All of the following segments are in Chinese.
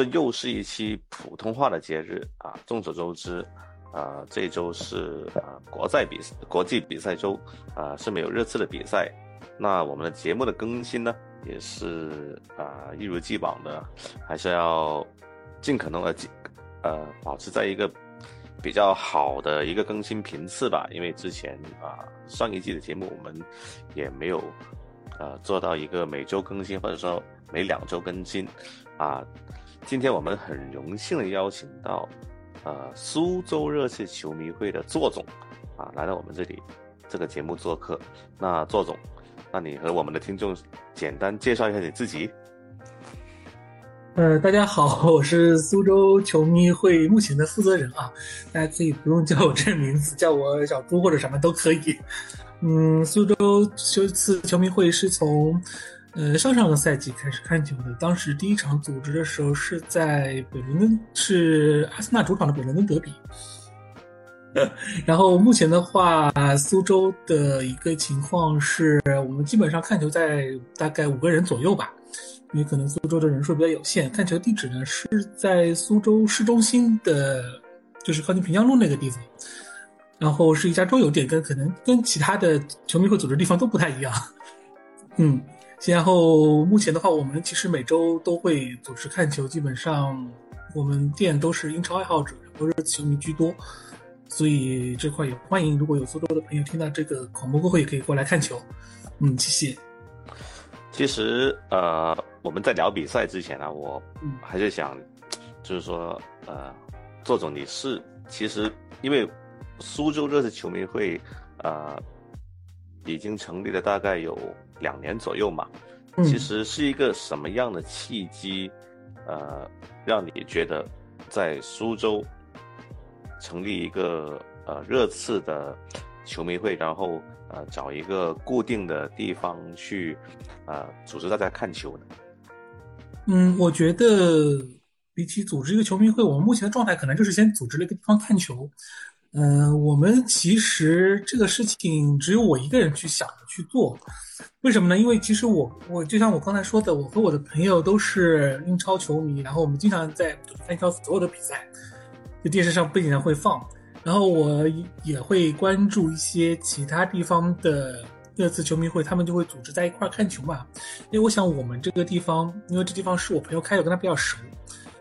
这又是一期普通话的节日啊！众所周知，啊，这周是啊国赛比国际比赛周啊，是没有热刺的比赛。那我们的节目的更新呢，也是啊一如既往的，还是要尽可能的呃保持在一个比较好的一个更新频次吧。因为之前啊上一季的节目我们也没有呃做到一个每周更新，或者说每两周更新。啊，今天我们很荣幸的邀请到，呃，苏州热刺球迷会的座总，啊，来到我们这里这个节目做客。那座总，那你和我们的听众简单介绍一下你自己。呃，大家好，我是苏州球迷会目前的负责人啊，大家可以不用叫我这名字，叫我小朱或者什么都可以。嗯，苏州这次球迷会是从。呃，上上个赛季开始看球的，当时第一场组织的时候是在北伦敦，是阿森纳主场的北伦敦德比。然后目前的话，苏州的一个情况是我们基本上看球在大概五个人左右吧，因为可能苏州的人数比较有限。看球地址呢是在苏州市中心的，就是靠近平江路那个地方。然后是一家桌游店，跟可能跟其他的球迷会组织地方都不太一样。嗯。然后目前的话，我们其实每周都会组织看球，基本上我们店都是英超爱好者，都是球迷居多，所以这块也欢迎，如果有苏州的朋友听到这个广播过后，也可以过来看球。嗯，谢谢。其实呃，我们在聊比赛之前呢，我还是想，就是说呃，做总你是其实因为苏州热刺球迷会呃已经成立了大概有。两年左右嘛，其实是一个什么样的契机，呃，让你觉得在苏州成立一个呃热刺的球迷会，然后呃找一个固定的地方去呃组织大家看球呢？嗯，我觉得比起组织一个球迷会，我们目前的状态可能就是先组织了一个地方看球。嗯，我们其实这个事情只有我一个人去想去做。为什么呢？因为其实我我就像我刚才说的，我和我的朋友都是英超球迷，然后我们经常在英超所有的比赛，就电视上背景上会放，然后我也会关注一些其他地方的热刺球迷会，他们就会组织在一块看球嘛。因为我想我们这个地方，因为这地方是我朋友开的，跟他比较熟。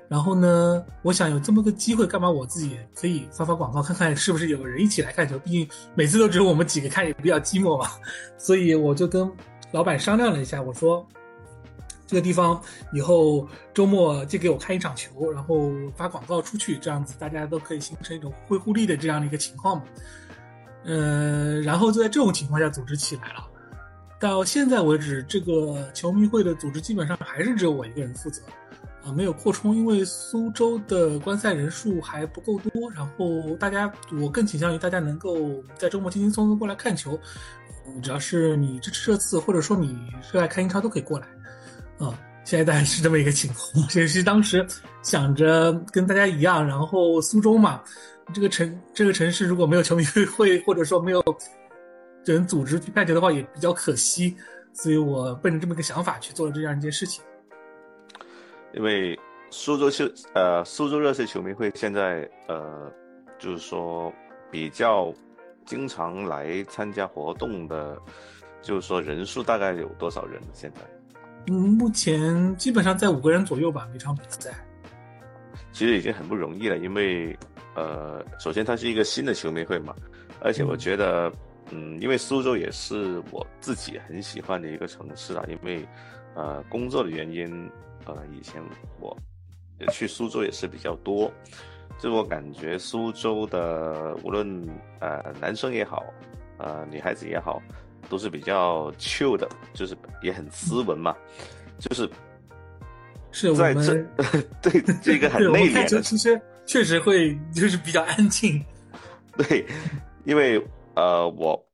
然后呢，我想有这么个机会，干嘛我自己可以发发广告，看看是不是有人一起来看球。毕竟每次都只有我们几个看，也比较寂寞嘛。所以我就跟老板商量了一下，我说这个地方以后周末借给我看一场球，然后发广告出去，这样子大家都可以形成一种互惠互利的这样的一个情况嘛。呃，然后就在这种情况下组织起来了。到现在为止，这个球迷会的组织基本上还是只有我一个人负责。啊，没有扩充，因为苏州的观赛人数还不够多。然后大家，我更倾向于大家能够在周末轻轻松松过来看球。嗯，只要是你支持热刺，或者说你热爱看英超，都可以过来。啊，现在大概是这么一个情况。其实当时想着跟大家一样，然后苏州嘛，这个城这个城市如果没有球迷 会，或者说没有人组织去看球的话，也比较可惜。所以我奔着这么一个想法去做了这样一件事情。因为苏州球呃苏州热刺球迷会现在呃就是说比较经常来参加活动的，就是说人数大概有多少人？现在嗯，目前基本上在五个人左右吧，每场比赛。其实已经很不容易了，因为呃，首先它是一个新的球迷会嘛，而且我觉得嗯，因为苏州也是我自己很喜欢的一个城市啊，因为呃工作的原因。呃，以前我去苏州也是比较多，就我感觉苏州的无论呃男生也好，呃女孩子也好，都是比较 chill 的，就是也很斯文嘛，就是是在这 对这个很内敛 的，其实确实会就是比较安静，对，因为呃我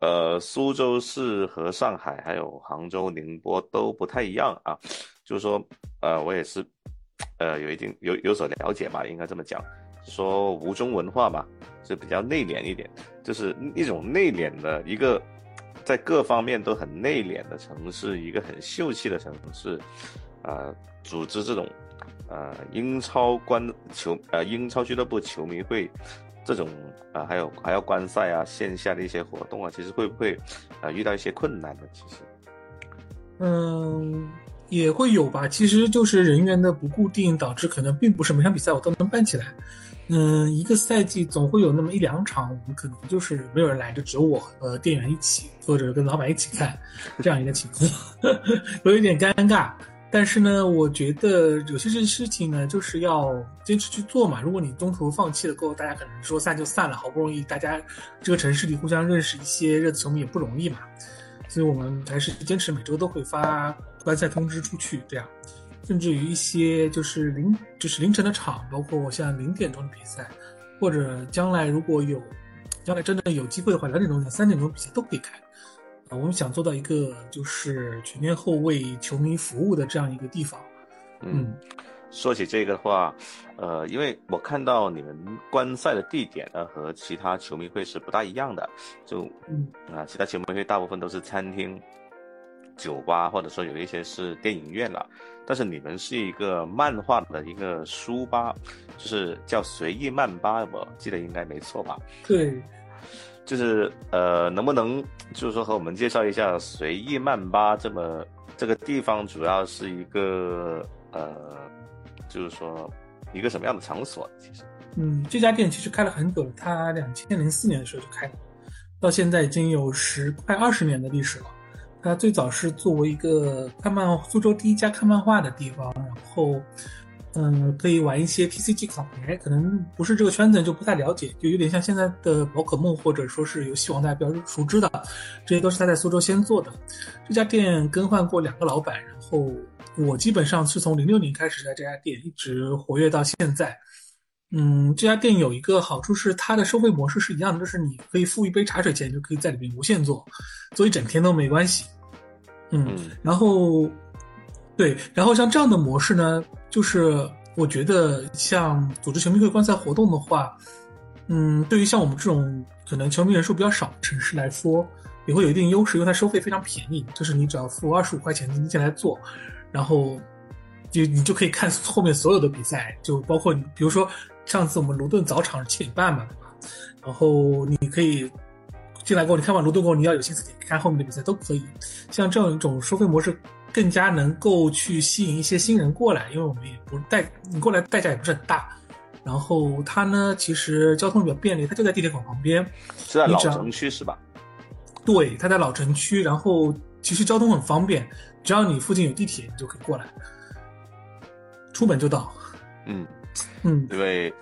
呃苏州市和上海还有杭州、宁波都不太一样啊。就是说，呃，我也是，呃，有一定有有所了解吧，应该这么讲，说吴中文化吧，是比较内敛一点，就是一种内敛的一个，在各方面都很内敛的城市，一个很秀气的城市，呃组织这种呃英超观球呃英超俱乐部球迷会这种啊、还有还要观赛啊线下的一些活动啊，其实会不会呃遇到一些困难呢？其实，嗯，也会有吧。其实就是人员的不固定，导致可能并不是每场比赛我都能办起来。嗯，一个赛季总会有那么一两场，我们可能就是没有人来，就只有我和店员一起，或者跟老板一起看，这样一个情况，有一点尴尬。但是呢，我觉得有些事事情呢，就是要坚持去做嘛。如果你中途放弃了，过后大家可能说散就散了，好不容易大家这个城市里互相认识一些热刺球迷也不容易嘛。所以我们还是坚持每周都会发观赛通知出去，这样。甚至于一些就是凌就是凌晨的场，包括像零点钟的比赛，或者将来如果有将来真的有机会的话，两点钟、三点钟比赛都可以开。啊，我们想做到一个就是全天候为球迷服务的这样一个地方。嗯，说起这个的话，呃，因为我看到你们观赛的地点呢和其他球迷会是不大一样的，就嗯啊，其他球迷会大部分都是餐厅、酒吧，或者说有一些是电影院了。但是你们是一个漫画的一个书吧，就是叫随意漫吧，我记得应该没错吧？对，就是呃，能不能就是说和我们介绍一下随意漫吧这么这个地方主要是一个呃，就是说一个什么样的场所？其实，嗯，这家店其实开了很久了，它两千零四年的时候就开了，到现在已经有十快二十年的历史了。它最早是作为一个看漫苏州第一家看漫画的地方，然后，嗯，可以玩一些 PCG 卡牌，可能不是这个圈子就不太了解，就有点像现在的宝可梦或者说是游戏王大家比较熟知的，这些都是他在苏州先做的。这家店更换过两个老板，然后我基本上是从零六年开始在这家店一直活跃到现在。嗯，这家店有一个好处是它的收费模式是一样的，就是你可以付一杯茶水钱，就可以在里面无限做，做一整天都没关系。嗯，然后，对，然后像这样的模式呢，就是我觉得像组织球迷会观赛活动的话，嗯，对于像我们这种可能球迷人数比较少的城市来说，也会有一定优势，因为它收费非常便宜，就是你只要付二十五块钱你进来做，然后就你就可以看后面所有的比赛，就包括你比如说上次我们卢顿早场是七点半嘛，对吧？然后你可以。进来过后，你看完卢顿过后，你要有心思看后面的比赛都可以。像这样一种收费模式，更加能够去吸引一些新人过来，因为我们也不代你过来代价也不是很大。然后它呢，其实交通比较便利，它就在地铁口旁边，是在老城区是吧？对，它在老城区，然后其实交通很方便，只要你附近有地铁，你就可以过来，出门就到。嗯嗯，因为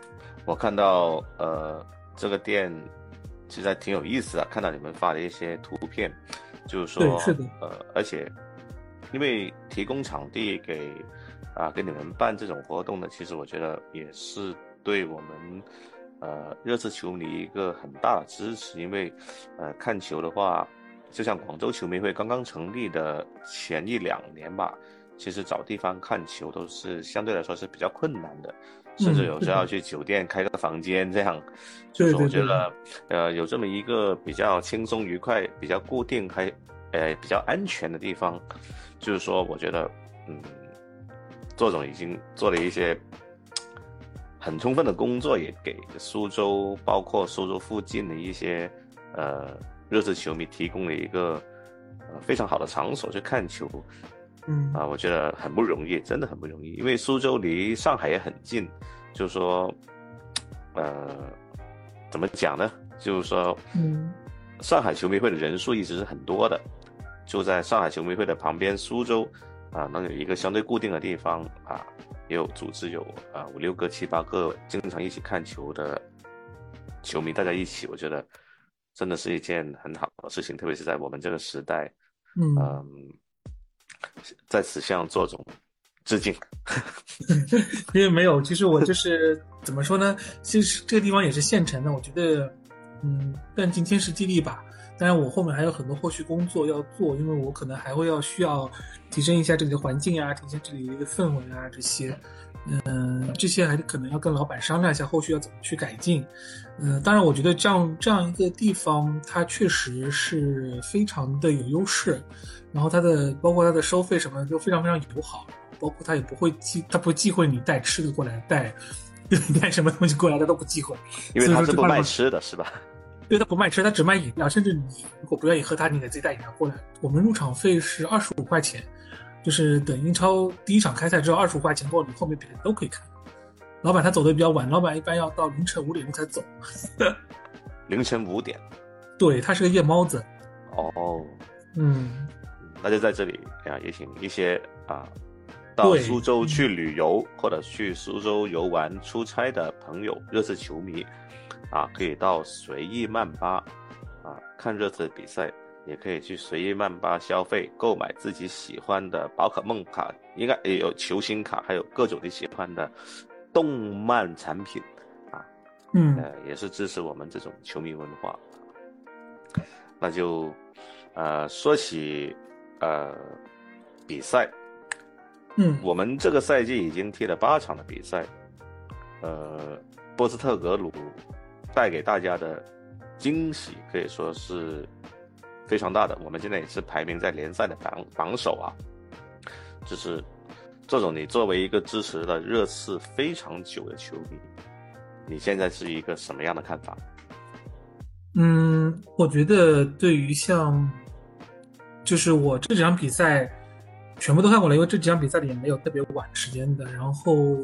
我看到呃这个店。其实还挺有意思的，看到你们发的一些图片，就是说，是的，呃，而且因为提供场地给啊给你们办这种活动的，其实我觉得也是对我们呃热刺球迷一个很大的支持，因为呃看球的话，就像广州球迷会刚刚成立的前一两年吧，其实找地方看球都是相对来说是比较困难的。甚至有时候要去酒店开个房间，这样，就是我觉得，呃，有这么一个比较轻松愉快、比较固定还，呃，比较安全的地方，就是说，我觉得，嗯，作总已经做了一些很充分的工作，也给苏州，包括苏州附近的一些，呃，热刺球迷提供了一个，呃，非常好的场所去看球。嗯啊，我觉得很不容易，真的很不容易，因为苏州离上海也很近，就是说，呃，怎么讲呢？就是说，嗯，上海球迷会的人数一直是很多的，就在上海球迷会的旁边，苏州啊，能有一个相对固定的地方啊，也有组织有啊五六个、七八个经常一起看球的球迷，大家一起，我觉得真的是一件很好的事情，特别是在我们这个时代，嗯。在此向左总致敬。因为没有，其实我就是 怎么说呢？其实这个地方也是现成的，我觉得，嗯，但尽天时地利吧。当然，我后面还有很多后续工作要做，因为我可能还会要需要提升一下这里的环境啊，提升这里的一个氛围啊，这些，嗯，这些还可能要跟老板商量一下后续要怎么去改进。嗯，当然，我觉得这样这样一个地方，它确实是非常的有优势，然后它的包括它的收费什么的都非常非常友好，包括它也不会忌，它不忌讳你带吃的过来，带 带什么东西过来，它都不忌讳，因为它是不卖吃的，是吧？因为他不卖吃，它只卖饮料，甚至你如果不愿意喝它，你给自己带饮料过来。我们入场费是二十五块钱，就是等英超第一场开赛之后二十五块钱过，你后面比赛都可以看。老板他走的比较晚，老板一般要到凌晨五点钟才走。凌晨五点？对，他是个夜猫子。哦，嗯，那就在这里啊，也请一些啊到苏州去旅游或者去苏州游玩出差的朋友，热刺球迷。啊，可以到随意曼巴，啊，看热刺比赛，也可以去随意曼巴消费，购买自己喜欢的宝可梦卡，应该也有球星卡，还有各种你喜欢的动漫产品，啊，嗯，呃，也是支持我们这种球迷文化。那就，呃，说起，呃，比赛，嗯，我们这个赛季已经踢了八场的比赛，呃，波斯特格鲁。带给大家的惊喜可以说是非常大的。我们现在也是排名在联赛的榜榜首啊。就是这种你作为一个支持了热刺非常久的球迷，你现在是一个什么样的看法？嗯，我觉得对于像，就是我这几场比赛全部都看过了，因为这几场比赛里也没有特别晚时间的。然后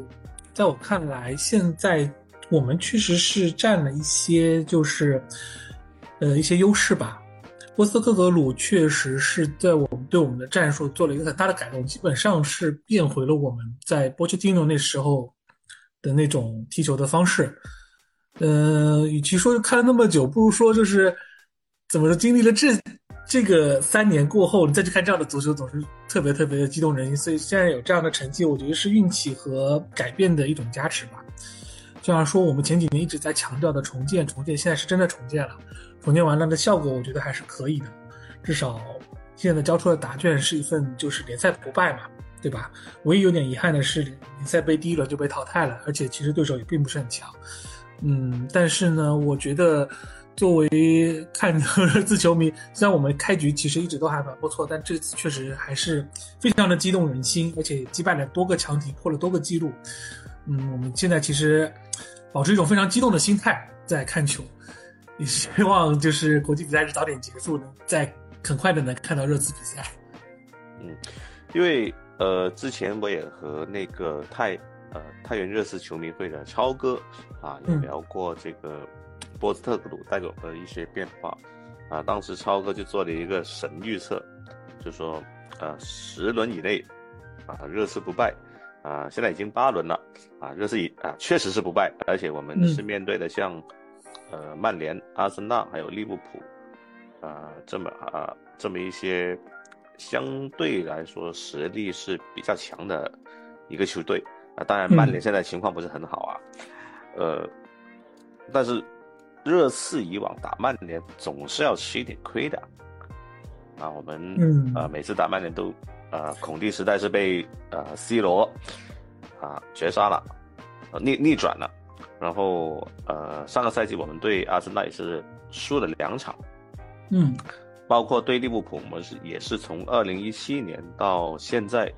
在我看来，现在。我们确实是占了一些，就是，呃，一些优势吧。波斯特格鲁确实是在我们对我们的战术做了一个很大的改动，基本上是变回了我们在波切蒂诺那时候的那种踢球的方式。嗯，与其说看了那么久，不如说就是怎么说，经历了这这个三年过后，你再去看这样的足球，总是特别特别的激动人心。所以现在有这样的成绩，我觉得是运气和改变的一种加持吧。就像说，我们前几年一直在强调的重建，重建现在是真的重建了，重建完了的效果，我觉得还是可以的。至少现在交出的答卷是一份就是联赛不败嘛，对吧？唯一有点遗憾的是，联赛杯第一轮就被淘汰了，而且其实对手也并不是很强。嗯，但是呢，我觉得作为看热刺 球迷，虽然我们开局其实一直都还蛮不错，但这次确实还是非常的激动人心，而且击败了多个强敌，破了多个记录。嗯，我们现在其实。保持一种非常激动的心态在看球，也希望就是国际比赛日早点结束，能在很快的能看到热刺比赛。嗯，因为呃，之前我也和那个太呃太原热刺球迷会的超哥啊也聊过这个波斯特格鲁带给我们的一些变化啊，当时超哥就做了一个神预测，就说呃十轮以内啊热刺不败。啊，现在已经八轮了，啊，热刺啊确实是不败，而且我们是面对的像，呃，曼联、阿森纳还有利物浦，啊，这么啊这么一些相对来说实力是比较强的一个球队啊。当然，曼联现在情况不是很好啊，呃，但是热刺以往打曼联总是要吃一点亏的，啊，我们啊每次打曼联都。呃，孔蒂时代是被呃 C 罗啊绝杀了，逆逆转了，然后呃上个赛季我们对阿森纳也是输了两场，嗯，包括对利物浦，我们是也是从二零一七年到现在，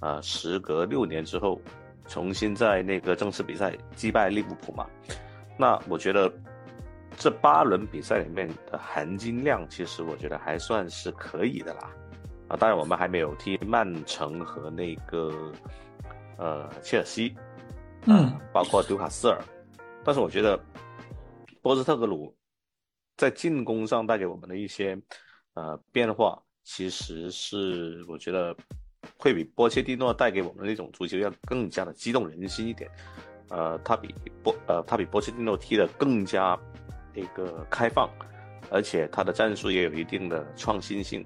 啊时隔六年之后，重新在那个正式比赛击败利物浦嘛，那我觉得这八轮比赛里面的含金量，其实我觉得还算是可以的啦。啊，当然我们还没有踢曼城和那个呃切尔西，嗯，包括纽卡斯尔，但是我觉得波斯特格鲁在进攻上带给我们的一些呃变化，其实是我觉得会比波切蒂诺带给我们的那种足球要更加的激动人心一点。呃，他比波呃他比波切蒂诺踢的更加那个开放，而且他的战术也有一定的创新性。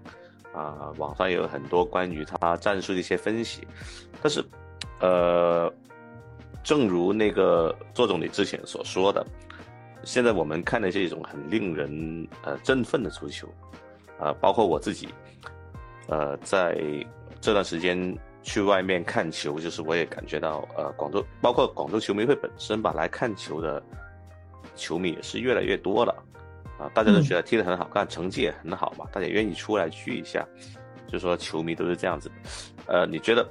啊，网上有很多关于他战术的一些分析，但是，呃，正如那个周总理之前所说的，现在我们看的是一种很令人呃振奋的足球，啊，包括我自己，呃，在这段时间去外面看球，就是我也感觉到，呃，广州包括广州球迷会本身吧，来看球的球迷也是越来越多了，啊，大家都觉得踢得很好看，成绩也很好嘛，大家愿意出来聚一下，就说球迷都是这样子，呃，你觉得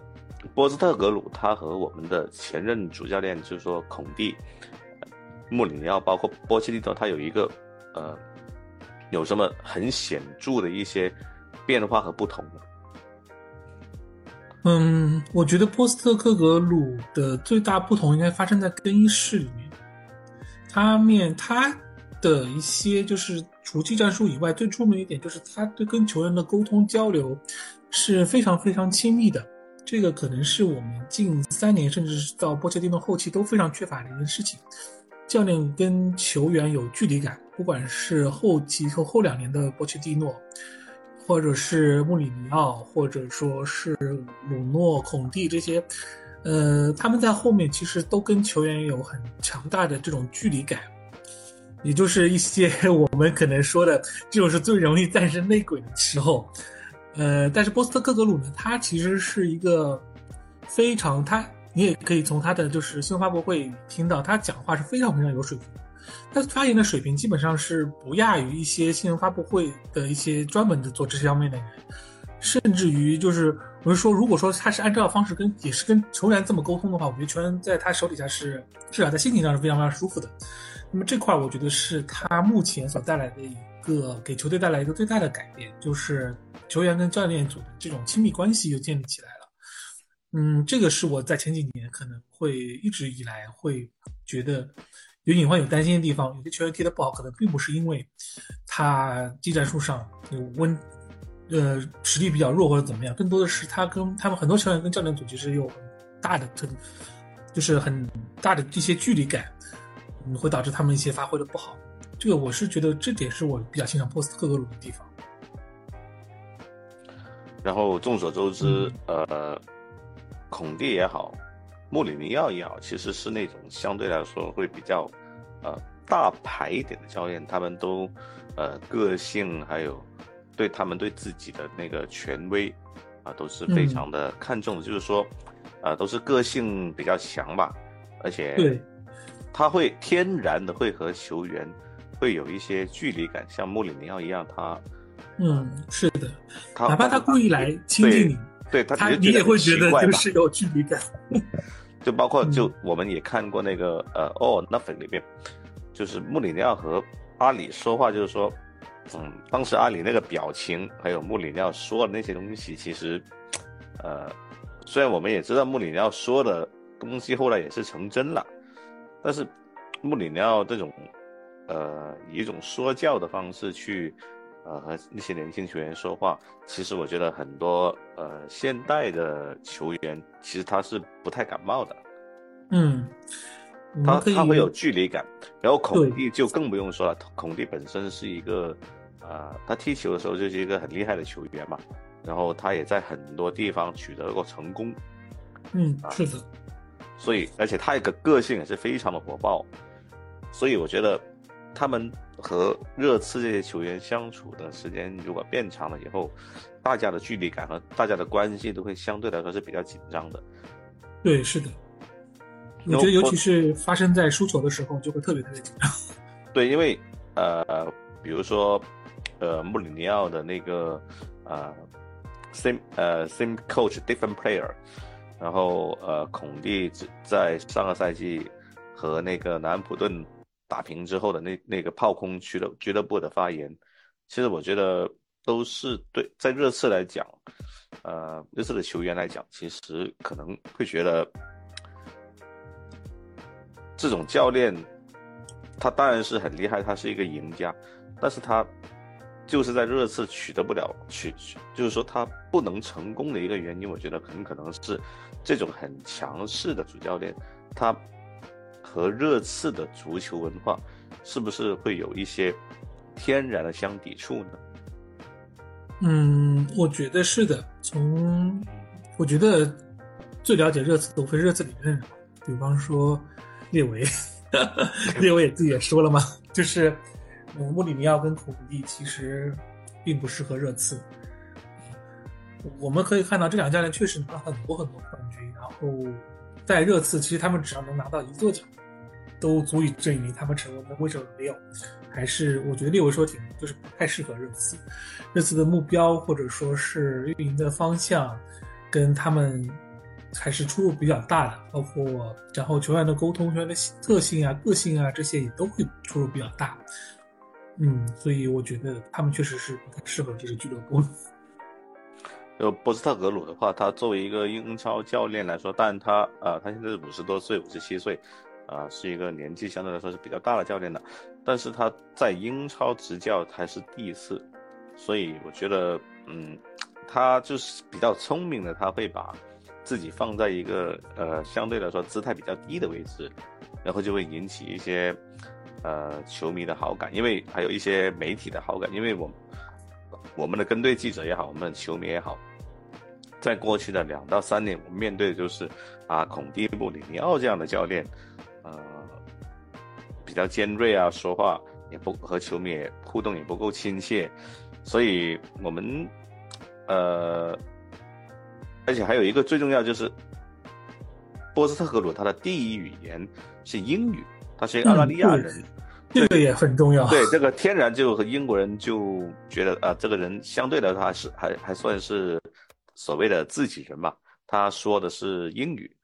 波斯特格鲁他和我们的前任主教练就是说孔蒂？穆里尼奥包括波切蒂诺，他有一个，呃，有什么很显著的一些变化和不同吗？嗯，我觉得波斯特克格鲁的最大不同应该发生在更衣室里面。他面他的一些就是除技战术以外，最出名一点就是他对跟球员的沟通交流是非常非常亲密的。这个可能是我们近三年甚至到波切蒂诺后期都非常缺乏的一件事情。教练跟球员有距离感，不管是后期和后两年的波切蒂诺，或者是穆里尼奥，或者说是鲁诺、孔蒂这些，呃，他们在后面其实都跟球员有很强大的这种距离感，也就是一些 我们可能说的这种是最容易战胜内鬼的时候，呃，但是波斯特克格鲁呢，他其实是一个非常他。你也可以从他的就是新闻发布会听到，他讲话是非常非常有水平，他发言的水平基本上是不亚于一些新闻发布会的一些专门的做这些方面的人，甚至于就是我是说，如果说他是按照方式跟也是跟球员这么沟通的话，我觉得球员在他手底下是至少在心情上是非常非常舒服的。那么这块我觉得是他目前所带来的一个给球队带来一个最大的改变，就是球员跟教练组的这种亲密关系又建立起来了。嗯，这个是我在前几年可能会一直以来会觉得有隐患、有担心的地方。有些球员踢得不好，可能并不是因为他技战术上有温，呃，实力比较弱或者怎么样，更多的是他跟他们很多球员跟教练组其实有很大的特，就是很大的一些距离感，会导致他们一些发挥的不好。这个我是觉得这点是我比较欣赏波斯特格鲁的地方。然后众所周知，呃。孔蒂也好，穆里尼奥也好，其实是那种相对来说会比较，呃，大牌一点的教练，他们都，呃，个性还有对他们对自己的那个权威，啊，都是非常的看重的。就是说，呃，都是个性比较强吧，而且，对，他会天然的会和球员会有一些距离感，像穆里尼奥一样，他，嗯，是的，哪怕他故意来亲近你。对他，你也会觉得就是有距离感。就包括就我们也看过那个呃哦 nothing 里面，就是穆里尼奥和阿里说话，就是说，嗯，当时阿里那个表情，还有穆里尼奥说的那些东西，其实，呃，虽然我们也知道穆里尼奥说的东西后来也是成真了，但是穆里尼奥这种，呃，以一种说教的方式去。呃，和那些年轻球员说话，其实我觉得很多呃现代的球员其实他是不太感冒的，嗯，他他会有距离感，然后孔蒂就更不用说了，孔蒂本身是一个，呃，他踢球的时候就是一个很厉害的球员嘛，然后他也在很多地方取得过成功，嗯，是的，所以而且他一个个性也是非常的火爆，所以我觉得。他们和热刺这些球员相处的时间如果变长了以后，大家的距离感和大家的关系都会相对来说是比较紧张的。对，是的。我觉得尤其是发生在输球的时候，就会特别特别紧张。对，因为呃，比如说呃，穆里尼奥的那个呃，same 呃 same coach different player，然后呃，孔蒂在上个赛季和那个南安普顿。打平之后的那那个炮空俱乐俱乐部的发言，其实我觉得都是对，在热刺来讲，呃，热刺的球员来讲，其实可能会觉得，这种教练，他当然是很厉害，他是一个赢家，但是他就是在热刺取得不了取取，就是说他不能成功的一个原因，我觉得很可能是这种很强势的主教练，他。和热刺的足球文化，是不是会有一些天然的相抵触呢？嗯，我觉得是的。从我觉得最了解热刺的，无非热刺里面，比方说列维，列维也自己也说了嘛，就是穆里尼奥跟孔蒂其实并不适合热刺。我们可以看到，这两教练确实拿了很多很多冠军，然后在热刺，其实他们只要能拿到一座奖，都足以证明他们成功。为什么没有？还是我觉得列维说挺，就是不太适合热刺。热刺的目标或者说是运营的方向，跟他们还是出入比较大的，包括然后球员的沟通、球员的特性啊、个性啊这些也都会出入比较大。嗯，所以我觉得他们确实是不太适合这个俱乐部。就波斯特格鲁的话，他作为一个英超教练来说，但他啊，他现在是五十多岁，五十七岁，啊，是一个年纪相对来说是比较大的教练的。但是他在英超执教还是第一次，所以我觉得，嗯，他就是比较聪明的，他会把自己放在一个呃相对来说姿态比较低的位置，然后就会引起一些呃球迷的好感，因为还有一些媒体的好感，因为我我们的跟队记者也好，我们的球迷也好。在过去的两到三年，我们面对的就是啊，孔蒂、布里尼奥这样的教练，呃，比较尖锐啊，说话也不和球迷也互动也不够亲切，所以我们呃，而且还有一个最重要就是，波斯特格鲁他的第一语言是英语，他是一个澳大利亚人，这个也很重要。对，这个天然就和英国人就觉得啊，这个人相对来说还是还还算是。所谓的自己人嘛，他说的是英语，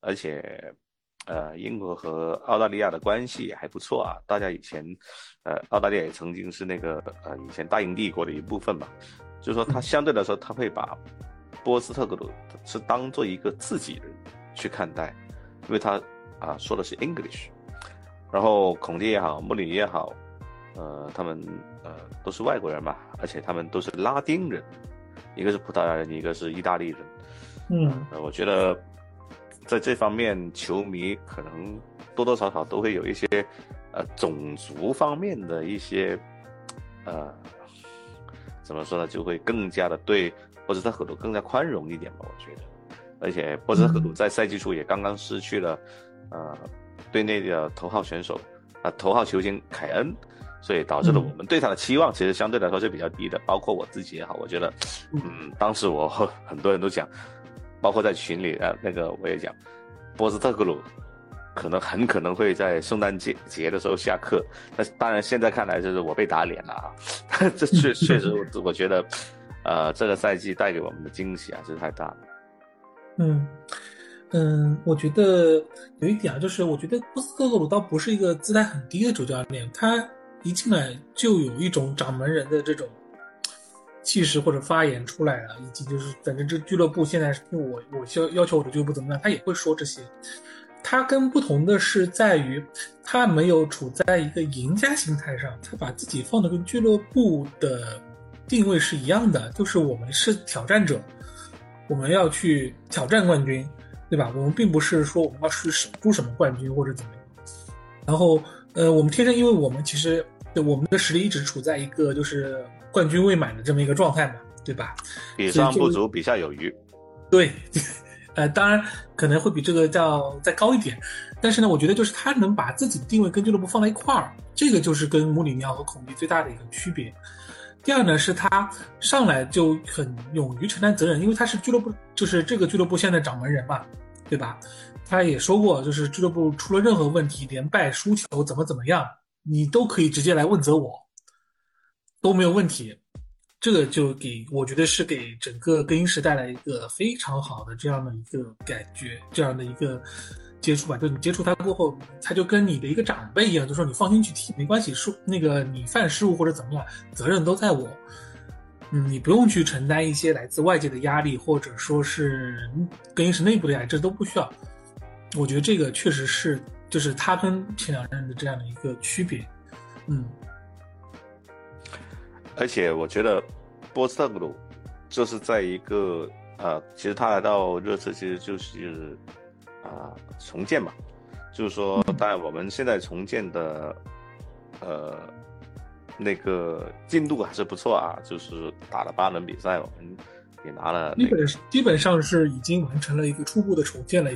而且，呃，英国和澳大利亚的关系也还不错啊。大家以前，呃，澳大利亚也曾经是那个呃以前大英帝国的一部分嘛，就是说他相对来说他会把波斯特格鲁是当做一个自己人去看待，因为他啊说的是 English，然后孔蒂也好，穆里尼也好，呃，他们呃都是外国人吧，而且他们都是拉丁人。一个是葡萄牙人，一个是意大利人，嗯，我觉得在这方面，球迷可能多多少少都会有一些呃种族方面的一些呃怎么说呢，就会更加的对波斯特克鲁更加宽容一点吧，我觉得。而且波斯特克鲁在赛季初也刚刚失去了呃队内的头号选手啊头号球星凯恩。所以导致了我们对他的期望其实相对来说是比较低的，包括我自己也好，我觉得，嗯，当时我很多人都讲，包括在群里啊，那个我也讲，波斯特克鲁可能很可能会在圣诞节节的时候下课，那当然现在看来就是我被打脸了啊，这确确实我我觉得，呃，这个赛季带给我们的惊喜啊，真是太大了。嗯嗯，我觉得有一点啊，就是我觉得波斯特克鲁倒不是一个姿态很低的主教练，他。一进来就有一种掌门人的这种气势或者发言出来了，以及就是反正这俱乐部现在是我我要要求我的俱乐部怎么样，他也会说这些。他跟不同的是在于，他没有处在一个赢家心态上，他把自己放的跟俱乐部的定位是一样的，就是我们是挑战者，我们要去挑战冠军，对吧？我们并不是说我们要去守住什么冠军或者怎么样，然后。呃，我们天生，因为我们其实我们的实力一直处在一个就是冠军未满的这么一个状态嘛，对吧？比上不足，比下有余。对，呃，当然可能会比这个叫再高一点，但是呢，我觉得就是他能把自己的定位跟俱乐部放在一块儿，这个就是跟穆里尼奥和孔蒂最大的一个区别。第二呢，是他上来就很勇于承担责任，因为他是俱乐部，就是这个俱乐部现在掌门人嘛，对吧？他也说过，就是俱乐部出了任何问题，连败输球怎么怎么样，你都可以直接来问责我，都没有问题。这个就给我觉得是给整个更衣室带来一个非常好的这样的一个感觉，这样的一个接触吧。就你接触他过后，他就跟你的一个长辈一样，就说你放心去提，没关系，说那个你犯失误或者怎么样，责任都在我。嗯，你不用去承担一些来自外界的压力，或者说是更衣室内部的压力，这都不需要。我觉得这个确实是，就是他跟前两任的这样的一个区别，嗯，而且我觉得波斯特鲁就是在一个呃，其实他来到热刺其实就是啊重建嘛，就是说，当然我们现在重建的呃那个进度还是不错啊，就是打了八轮比赛，我们。也拿了，基本基本上是已经完成了一个初步的重建了，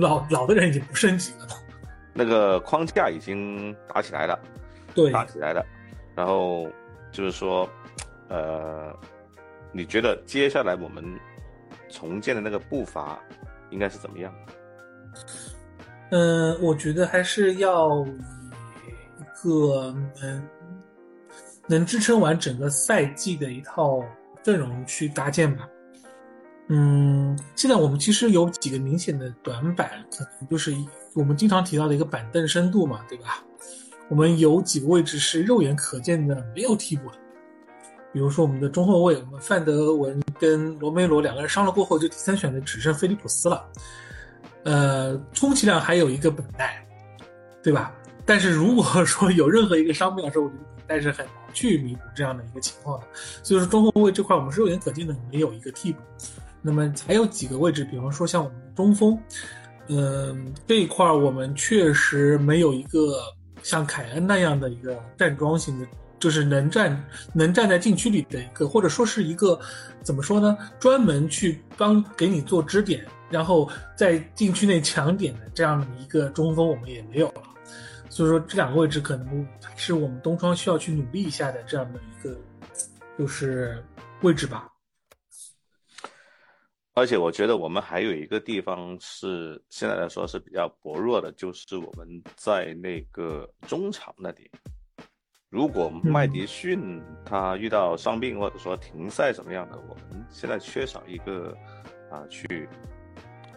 老老的人已经不升级了。那个框架已经打起来了，对，打起来了。然后就是说，呃，你觉得接下来我们重建的那个步伐应该是怎么样？嗯，我觉得还是要以一个能能支撑完整个赛季的一套阵容去搭建吧。嗯，现在我们其实有几个明显的短板，可能就是我们经常提到的一个板凳深度嘛，对吧？我们有几个位置是肉眼可见的没有替补的，比如说我们的中后卫，我们范德文跟罗梅罗两个人伤了过后，就第三选的只剩菲利普斯了。呃，充其量还有一个本代，对吧？但是如果说有任何一个伤病的时候，我觉得本代是很难去弥补这样的一个情况的。所以说中后卫这块，我们是肉眼可见的没有一个替补。那么还有几个位置，比方说像我们中锋，嗯，这一块我们确实没有一个像凯恩那样的一个站桩型的，就是能站能站在禁区里的一个，或者说是一个怎么说呢？专门去帮给你做支点，然后在禁区内抢点的这样的一个中锋，我们也没有了。所以说这两个位置可能是我们东窗需要去努力一下的这样的一个就是位置吧。而且我觉得我们还有一个地方是现在来说是比较薄弱的，就是我们在那个中场那里，如果麦迪逊他遇到伤病或者说停赛怎么样的，我们现在缺少一个啊去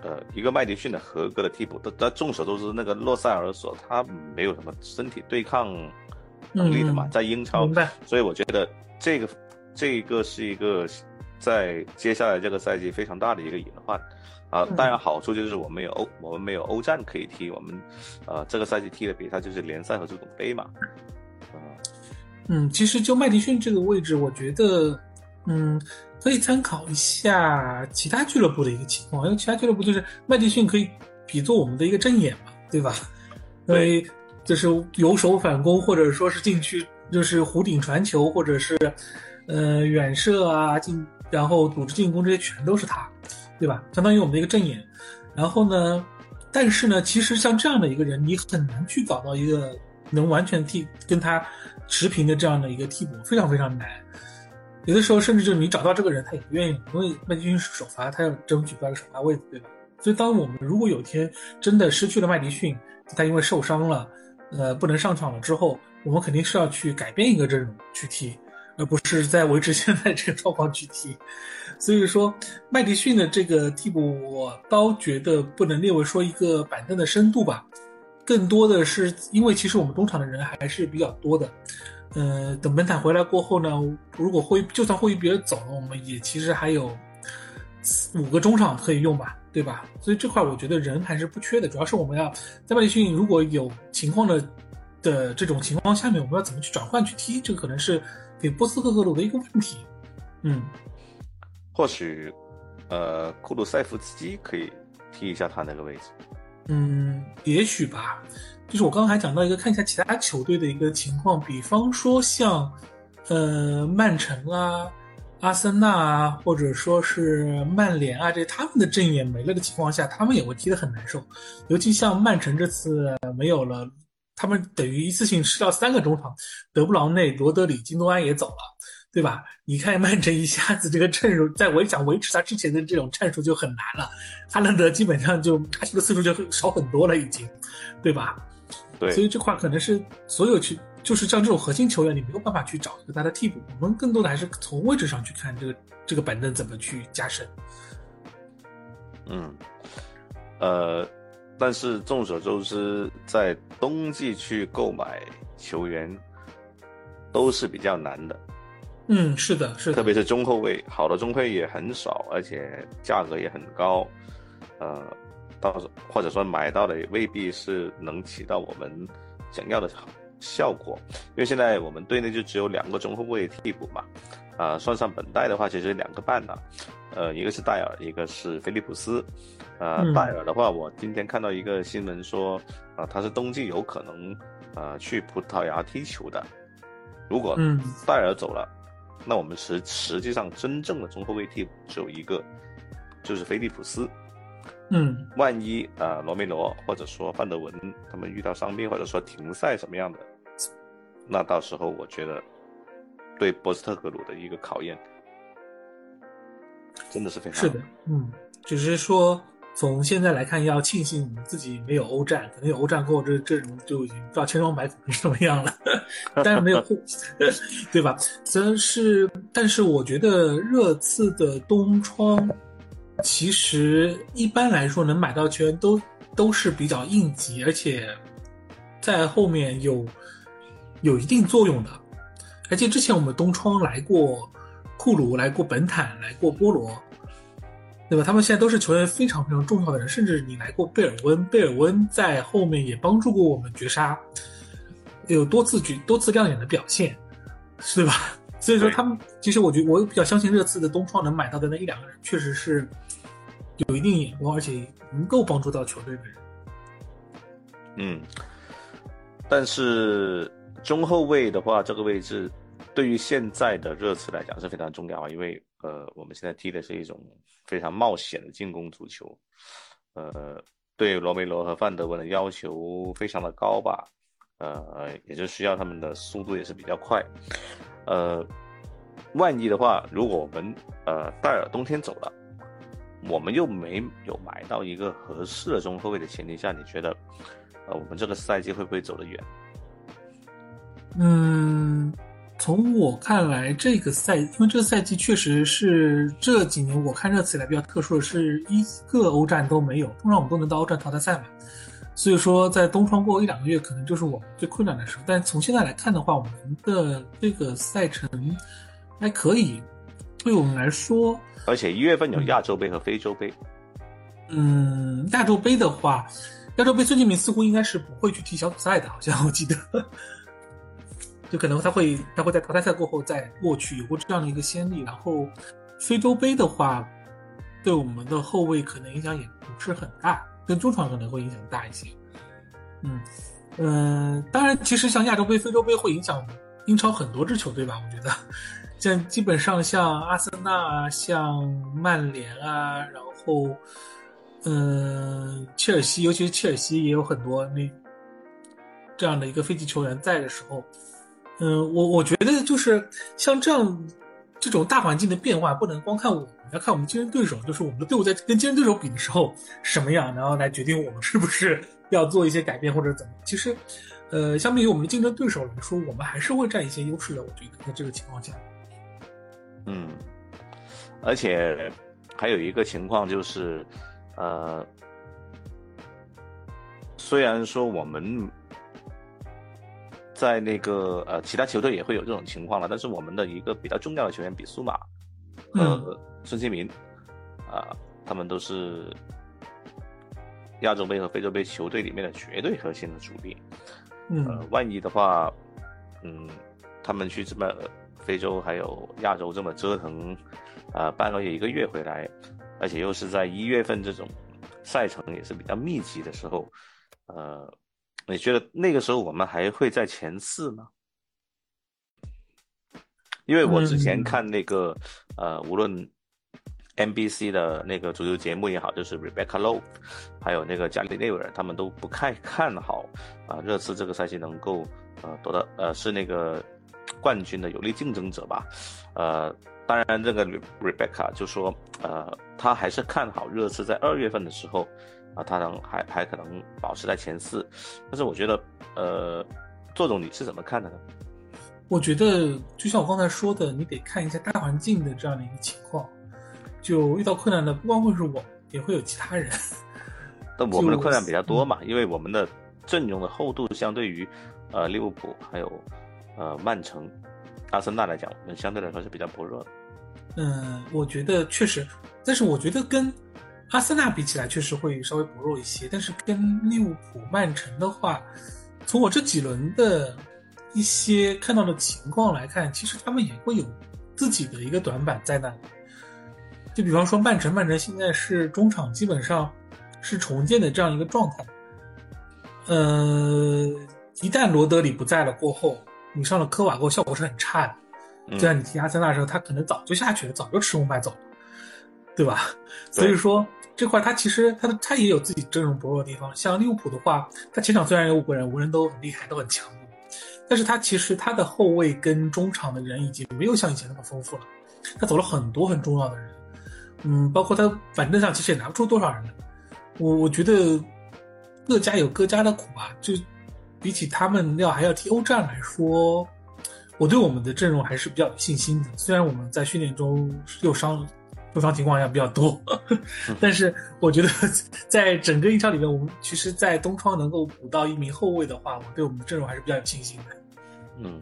呃一个麦迪逊的合格的替补。但但众所周知，那个洛塞尔索他没有什么身体对抗能力的嘛，在英超，所以我觉得这个这个是一个。在接下来这个赛季非常大的一个隐患，啊，当然好处就是我们有欧，我们没有欧战可以踢，我们，呃，这个赛季踢的比赛就是联赛和足总杯嘛，嗯，其实就麦迪逊这个位置，我觉得，嗯，可以参考一下其他俱乐部的一个情况，因为其他俱乐部就是麦迪逊可以比作我们的一个正眼嘛，对吧？因为就是有守反攻，或者说是禁区，就是弧顶传球，或者是，呃，远射啊，进。然后组织进攻这些全都是他，对吧？相当于我们的一个正眼。然后呢，但是呢，其实像这样的一个人，你很难去找到一个能完全替跟他持平的这样的一个替补，非常非常难。有的时候甚至就是你找到这个人，他也不愿意，因为麦迪逊首发，他要争取到一个首发位置，对吧？所以当我们如果有一天真的失去了麦迪逊，他因为受伤了，呃，不能上场了之后，我们肯定是要去改变一个阵容去踢。而不是在维持现在这个状况去踢，所以说麦迪逊的这个替补，我倒觉得不能列为说一个板凳的深度吧，更多的是因为其实我们中场的人还是比较多的，呃，等本坦回来过后呢，如果会就算会比尔走了，我们也其实还有五个中场可以用吧，对吧？所以这块我觉得人还是不缺的，主要是我们要在麦迪逊如果有情况的的这种情况下面，我们要怎么去转换去踢，这个可能是。给波斯克格鲁的一个问题，嗯，或许，呃，库鲁塞夫斯基可以踢一下他那个位置，嗯，也许吧。就是我刚刚还讲到一个，看一下其他球队的一个情况，比方说像，呃，曼城啊、阿森纳啊，或者说是曼联啊，这他们的阵眼没了的情况下，他们也会踢得很难受。尤其像曼城这次没有了。他们等于一次性失掉三个中场，德布劳内、罗德里、金多安也走了，对吧？你看曼城一下子这个阵容，在维想维持他之前的这种战术就很难了。哈兰德基本上就他这个次数就少很多了，已经，对吧？对。所以这块可能是所有去，就是像这种核心球员，你没有办法去找一个他的替补。我们更多的还是从位置上去看这个这个板凳怎么去加深。嗯，呃。但是众所周知，在冬季去购买球员都是比较难的。嗯，是的，是的。特别是中后卫，好的中后卫也很少，而且价格也很高。呃，到时或者说买到的也未必是能起到我们想要的效果。因为现在我们队内就只有两个中后卫替补嘛，啊，算上本代的话，其实两个半了。呃，一个是戴尔，一个是菲利普斯。呃，戴尔的话，我今天看到一个新闻说，啊，他是冬季有可能，呃，去葡萄牙踢球的。如果戴尔走了，那我们实实际上真正的中后卫替补只有一个，就是菲利普斯。嗯，万一呃罗梅罗或者说范德文他们遇到伤病或者说停赛什么样的，那到时候我觉得对博斯特格鲁的一个考验真的是非常是的，嗯，只是说从现在来看，要庆幸自己没有欧战，可能有欧战过后，这阵容就已经不知道千疮百孔是什么样了。但是没有，对吧？虽然是，但是我觉得热刺的冬窗。其实一般来说，能买到球员都都是比较应急，而且在后面有有一定作用的。而且之前我们东窗来过库鲁，来过本坦，来过波罗，对吧？他们现在都是球员非常非常重要的人。甚至你来过贝尔温，贝尔温在后面也帮助过我们绝杀，有多次举多次亮眼的表现，对吧？所以说他们其实我觉得我比较相信热刺的东窗能买到的那一两个人，确实是。有一定眼光，而且能够帮助到球队的人。嗯，但是中后卫的话，这个位置对于现在的热刺来讲是非常重要啊，因为呃，我们现在踢的是一种非常冒险的进攻足球，呃，对罗梅罗和范德文的要求非常的高吧，呃，也就需要他们的速度也是比较快，呃，万一的话，如果我们呃戴尔冬天走了。我们又没有买到一个合适的中后卫的前提下，你觉得，呃，我们这个赛季会不会走得远？嗯，从我看来，这个赛，因为这个赛季确实是这几年我看热刺来比较特殊的是，一个欧战都没有，通常我们都能到欧战淘汰赛嘛，所以说在冬窗过一两个月，可能就是我们最困难的时候。但从现在来看的话，我们的这个赛程还可以，对我们来说。而且一月份有亚洲杯和非洲杯。嗯，亚洲杯的话，亚洲杯孙兴民似乎应该是不会去踢小组赛的，好像我记得，就可能他会他会在淘汰赛过后再过去，有过这样的一个先例。然后非洲杯的话，对我们的后卫可能影响也不是很大，跟中场可能会影响大一些。嗯嗯，当然，其实像亚洲杯、非洲杯会影响英超很多支球队吧，我觉得。像基本上像阿森纳啊，像曼联啊，然后，嗯，切尔西，尤其是切尔西也有很多那这样的一个飞机球员在的时候，嗯，我我觉得就是像这样这种大环境的变化，不能光看我们，要看我们竞争对手，就是我们的队伍在跟竞争对手比的时候什么样，然后来决定我们是不是 要做一些改变或者怎么。其实，呃，相比于我们的竞争对手来说，我们还是会占一些优势的。我觉得在这个情况下。嗯，而且还有一个情况就是，呃，虽然说我们在那个呃其他球队也会有这种情况了，但是我们的一个比较重要的球员比苏马和孙兴民啊，他们都是亚洲杯和非洲杯球队里面的绝对核心的主力。嗯，万一的话，嗯，他们去这么。非洲还有亚洲这么折腾，啊，半个月一个月回来，而且又是在一月份这种赛程也是比较密集的时候，呃，你觉得那个时候我们还会在前四吗？因为我之前看那个，呃，无论 NBC 的那个足球节目也好，就是 Rebecca Lowe，还有那个加里内维尔，他们都不太看好啊，热刺这个赛季能够呃夺到呃是那个。冠军的有力竞争者吧，呃，当然这个 Rebecca 就说，呃，他还是看好热刺在二月份的时候，啊，他能还还可能保持在前四，但是我觉得，呃，作总你是怎么看的呢？我觉得就像我刚才说的，你得看一下大环境的这样的一个情况，就遇到困难的不光会是我，也会有其他人。但我们的困难比较多嘛，因为我们的阵容的厚度相对于，呃，利物浦还有。呃，曼城、阿森纳来讲，我们相对来说是比较薄弱的。嗯，我觉得确实，但是我觉得跟阿森纳比起来，确实会稍微薄弱一些。但是跟利物浦、曼城的话，从我这几轮的一些看到的情况来看，其实他们也会有自己的一个短板在那里。就比方说曼城，曼城现在是中场基本上是重建的这样一个状态。呃，一旦罗德里不在了过后。你上了科瓦过后效果是很差的，就像你踢阿森纳的时候，他可能早就下去了，早就吃红牌走了。对吧？所以说这块他其实他的他也有自己阵容薄弱的地方。像利物浦的话，他前场虽然有五个人，五人都很厉害，都很强，但是他其实他的后卫跟中场的人已经没有像以前那么丰富了。他走了很多很重要的人，嗯，包括他板凳上其实也拿不出多少人来。我我觉得各家有各家的苦吧，就比起他们要还要踢欧战来说，我对我们的阵容还是比较有信心的。虽然我们在训练中受伤受伤情况下比较多，但是我觉得在整个英超里面，我们其实，在东窗能够补到一名后卫的话，我对我们的阵容还是比较有信心的。嗯，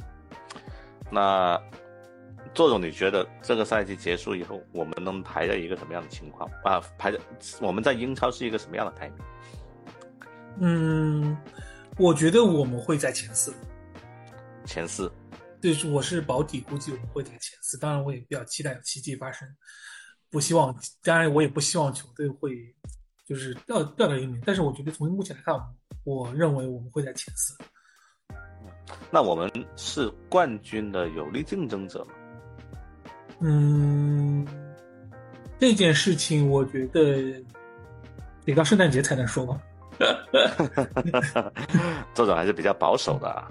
那。作总，你觉得这个赛季结束以后，我们能排在一个什么样的情况啊？排在我们在英超是一个什么样的排名？嗯，我觉得我们会在前四。前四，对，我是保底，估计我们会在前四。当然，我也比较期待有奇迹发生，不希望，当然我也不希望球队会就是掉掉到一名。但是，我觉得从目前来看，我认为我们会在前四。那我们是冠军的有力竞争者吗？嗯，这件事情我觉得得到圣诞节才能说吧。这种还是比较保守的。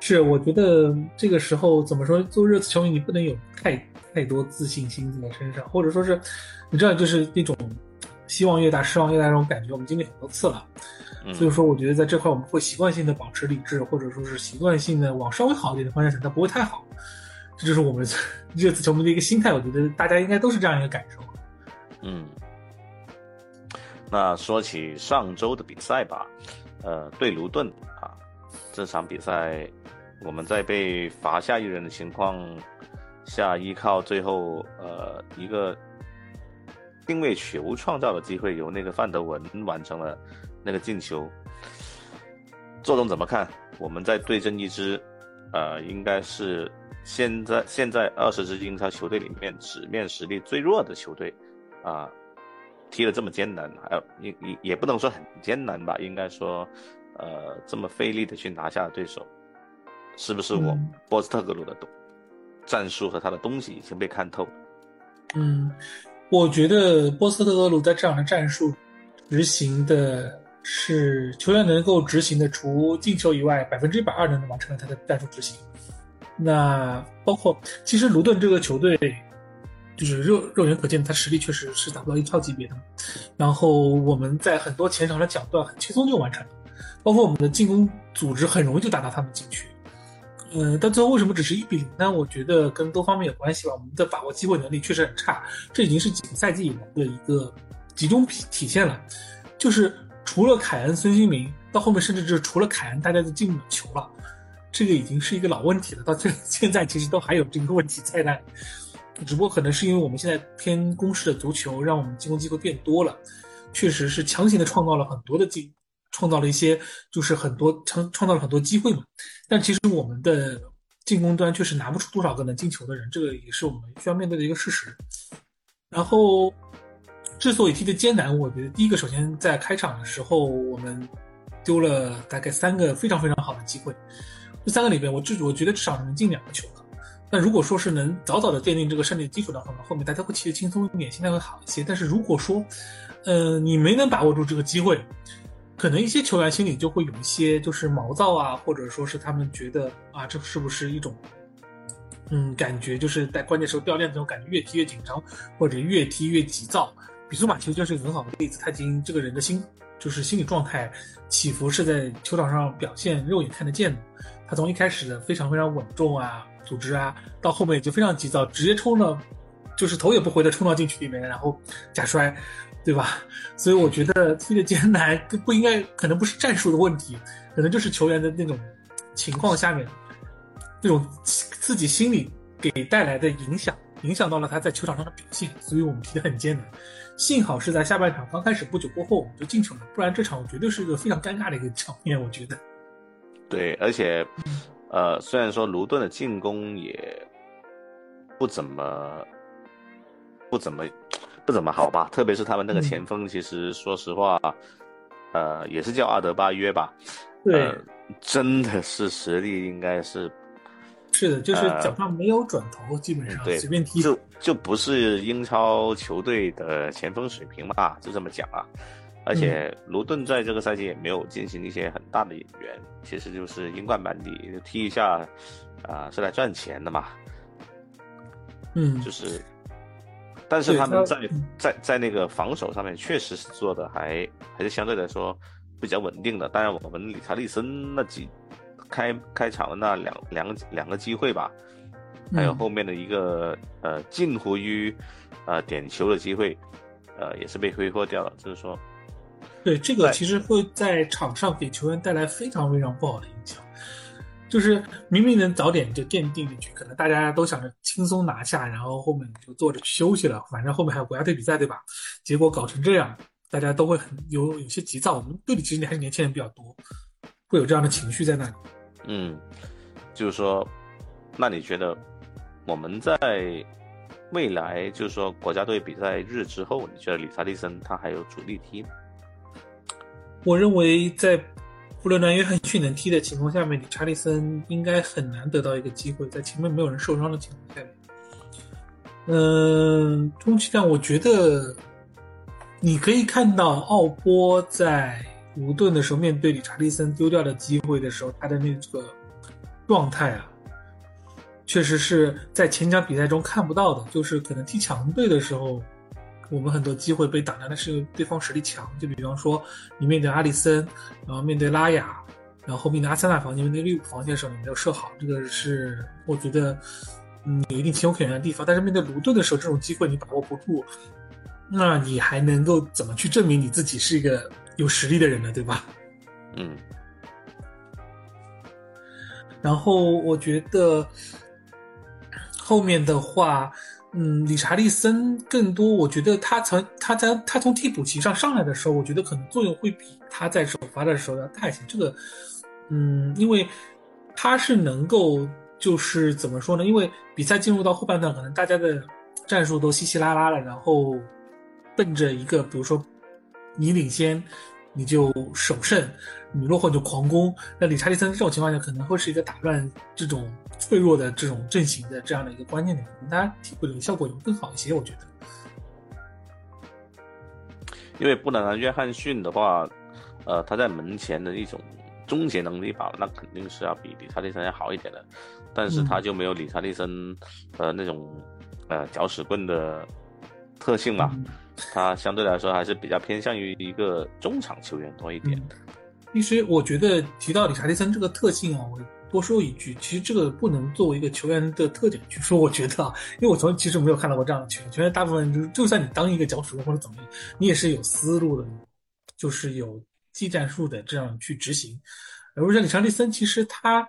是，我觉得这个时候怎么说，做热刺球迷你不能有太太多自信心在身上，或者说是，你知道，就是那种希望越大失望越大这种感觉，我们经历很多次了。所以说，我觉得在这块我们会习惯性的保持理智，或者说是习惯性的往稍微好一点的方向想，但不会太好。这就是我们热刺球迷的一个心态，我觉得大家应该都是这样一个感受。嗯，那说起上周的比赛吧，呃，对卢顿啊，这场比赛我们在被罚下一人的情况下，依靠最后呃一个定位球创造的机会，由那个范德文完成了那个进球。周总怎么看？我们在对阵一支呃，应该是。现在现在二十支英超球队里面，纸面实力最弱的球队，啊，踢得这么艰难，还有也也也不能说很艰难吧，应该说，呃，这么费力的去拿下对手，是不是我波斯特格鲁的战术和他的东西已经被看透？嗯，我觉得波斯特格鲁在这样的战术执行的是球员能够执行的，除进球以外，百分之一百二能完成了他的战术执行。那包括，其实卢顿这个球队，就是肉肉眼可见，他实力确实是达不到一超级别的。然后我们在很多前场的抢断很轻松就完成了，包括我们的进攻组织很容易就打到他们禁区。嗯，但最后为什么只是一比零呢？我觉得跟多方面有关系吧。我们的把握机会能力确实很差，这已经是几个赛季以来的一个集中体体现了。就是除了凯恩、孙兴民，到后面甚至就是除了凯恩，大家都进不了球了。这个已经是一个老问题了，到这 现在其实都还有这个问题在那里，只不过可能是因为我们现在偏攻势的足球，让我们进攻机会变多了，确实是强行的创造了很多的进，创造了一些就是很多创创造了很多机会嘛。但其实我们的进攻端确实拿不出多少个能进球的人，这个也是我们需要面对的一个事实。然后，之所以踢得艰难，我觉得第一个首先在开场的时候我们丢了大概三个非常非常好的机会。这三个里边，我至我觉得至少能进两个球。那如果说是能早早的奠定这个胜利基础的话呢，后面大家会踢得轻松一点，心态会好一些。但是如果说，呃，你没能把握住这个机会，可能一些球员心里就会有一些就是毛躁啊，或者说是他们觉得啊，这是不是一种，嗯，感觉就是在关键时候掉链子，那种感觉越踢越紧张，或者越踢越急躁。比苏马其实就是一个很好的例子，他已经这个人的心就是心理状态起伏是在球场上表现肉眼看得见的。他从一开始的非常非常稳重啊，组织啊，到后面就非常急躁，直接冲到，就是头也不回的冲到禁区里面，然后假摔，对吧？所以我觉得踢的艰难不应该，可能不是战术的问题，可能就是球员的那种情况下面，那种自己心理给带来的影响，影响到了他在球场上的表现，所以我们踢得很艰难。幸好是在下半场刚开始不久过后我们就进球了，不然这场绝对是一个非常尴尬的一个场面，我觉得。对，而且，呃，虽然说卢顿的进攻也不怎么不怎么不怎么好吧，特别是他们那个前锋，其实说实话，呃，也是叫阿德巴约吧？对，真的是实力应该是是的，就是脚上没有转头，基本上随便踢。就就不是英超球队的前锋水平嘛，就这么讲啊。而且卢顿在这个赛季也没有进行一些很大的引援，其实就是英冠班底踢一下，啊，是来赚钱的嘛。嗯，就是，但是他们在在在那个防守上面确实是做的还还是相对来说比较稳定的。当然，我们理查利森那几开开场的那两两两个机会吧，还有后面的一个呃近乎于呃点球的机会，呃也是被挥霍掉了。就是说。对这个其实会在场上给球员带来非常非常不好的影响，就是明明能早点就奠定进去，可能大家都想着轻松拿下，然后后面就坐着去休息了，反正后面还有国家队比赛，对吧？结果搞成这样，大家都会很有有些急躁。我们队里其实还是年轻人比较多，会有这样的情绪在那里。嗯，就是说，那你觉得我们在未来，就是说国家队比赛日之后，你觉得理查利森他还有主力踢吗？我认为在布伦南约翰逊能踢的情况下面，理查利森应该很难得到一个机会，在前面没有人受伤的情况下面。嗯，充其量我觉得你可以看到奥波在卢顿的时候面对理查利森丢掉的机会的时候，他的那个状态啊，确实是在前场比赛中看不到的，就是可能踢强队的时候。我们很多机会被挡掉，但是对方实力强。就比方说，你面对阿里森，然后面对拉雅，然后面对阿森纳防线、面对利物浦防线的时候，你没有射好，这个是我觉得，嗯，有一定情有可原的地方。但是面对卢顿的时候，这种机会你把握不住，那你还能够怎么去证明你自己是一个有实力的人了？对吧？嗯。然后我觉得后面的话。嗯，理查利森更多，我觉得他从他在他从替补席上上来的时候，我觉得可能作用会比他在首发的时候要大一些。这个，嗯，因为他是能够就是怎么说呢？因为比赛进入到后半段，可能大家的战术都稀稀拉拉了，然后奔着一个，比如说你领先。你就守胜，你落后就狂攻。那理查利森这种情况下可能会是一个打乱这种脆弱的这种阵型的这样的一个关键点，可能他替补的效果有更好一些。我觉得，因为布兰南约翰逊的话，呃，他在门前的一种终结能力吧，那肯定是要比理查利森要好一点的，但是他就没有理查利森呃那种呃搅屎棍的特性嘛。他相对来说还是比较偏向于一个中场球员多一点。其实我觉得提到理查利森这个特性啊，我多说一句，其实这个不能作为一个球员的特点去说。我觉得啊，因为我从其实没有看到过这样的球员，球员大部分就，就算你当一个脚趾或者怎么样，你也是有思路的，就是有技战术的这样去执行。而不像理查利森，其实他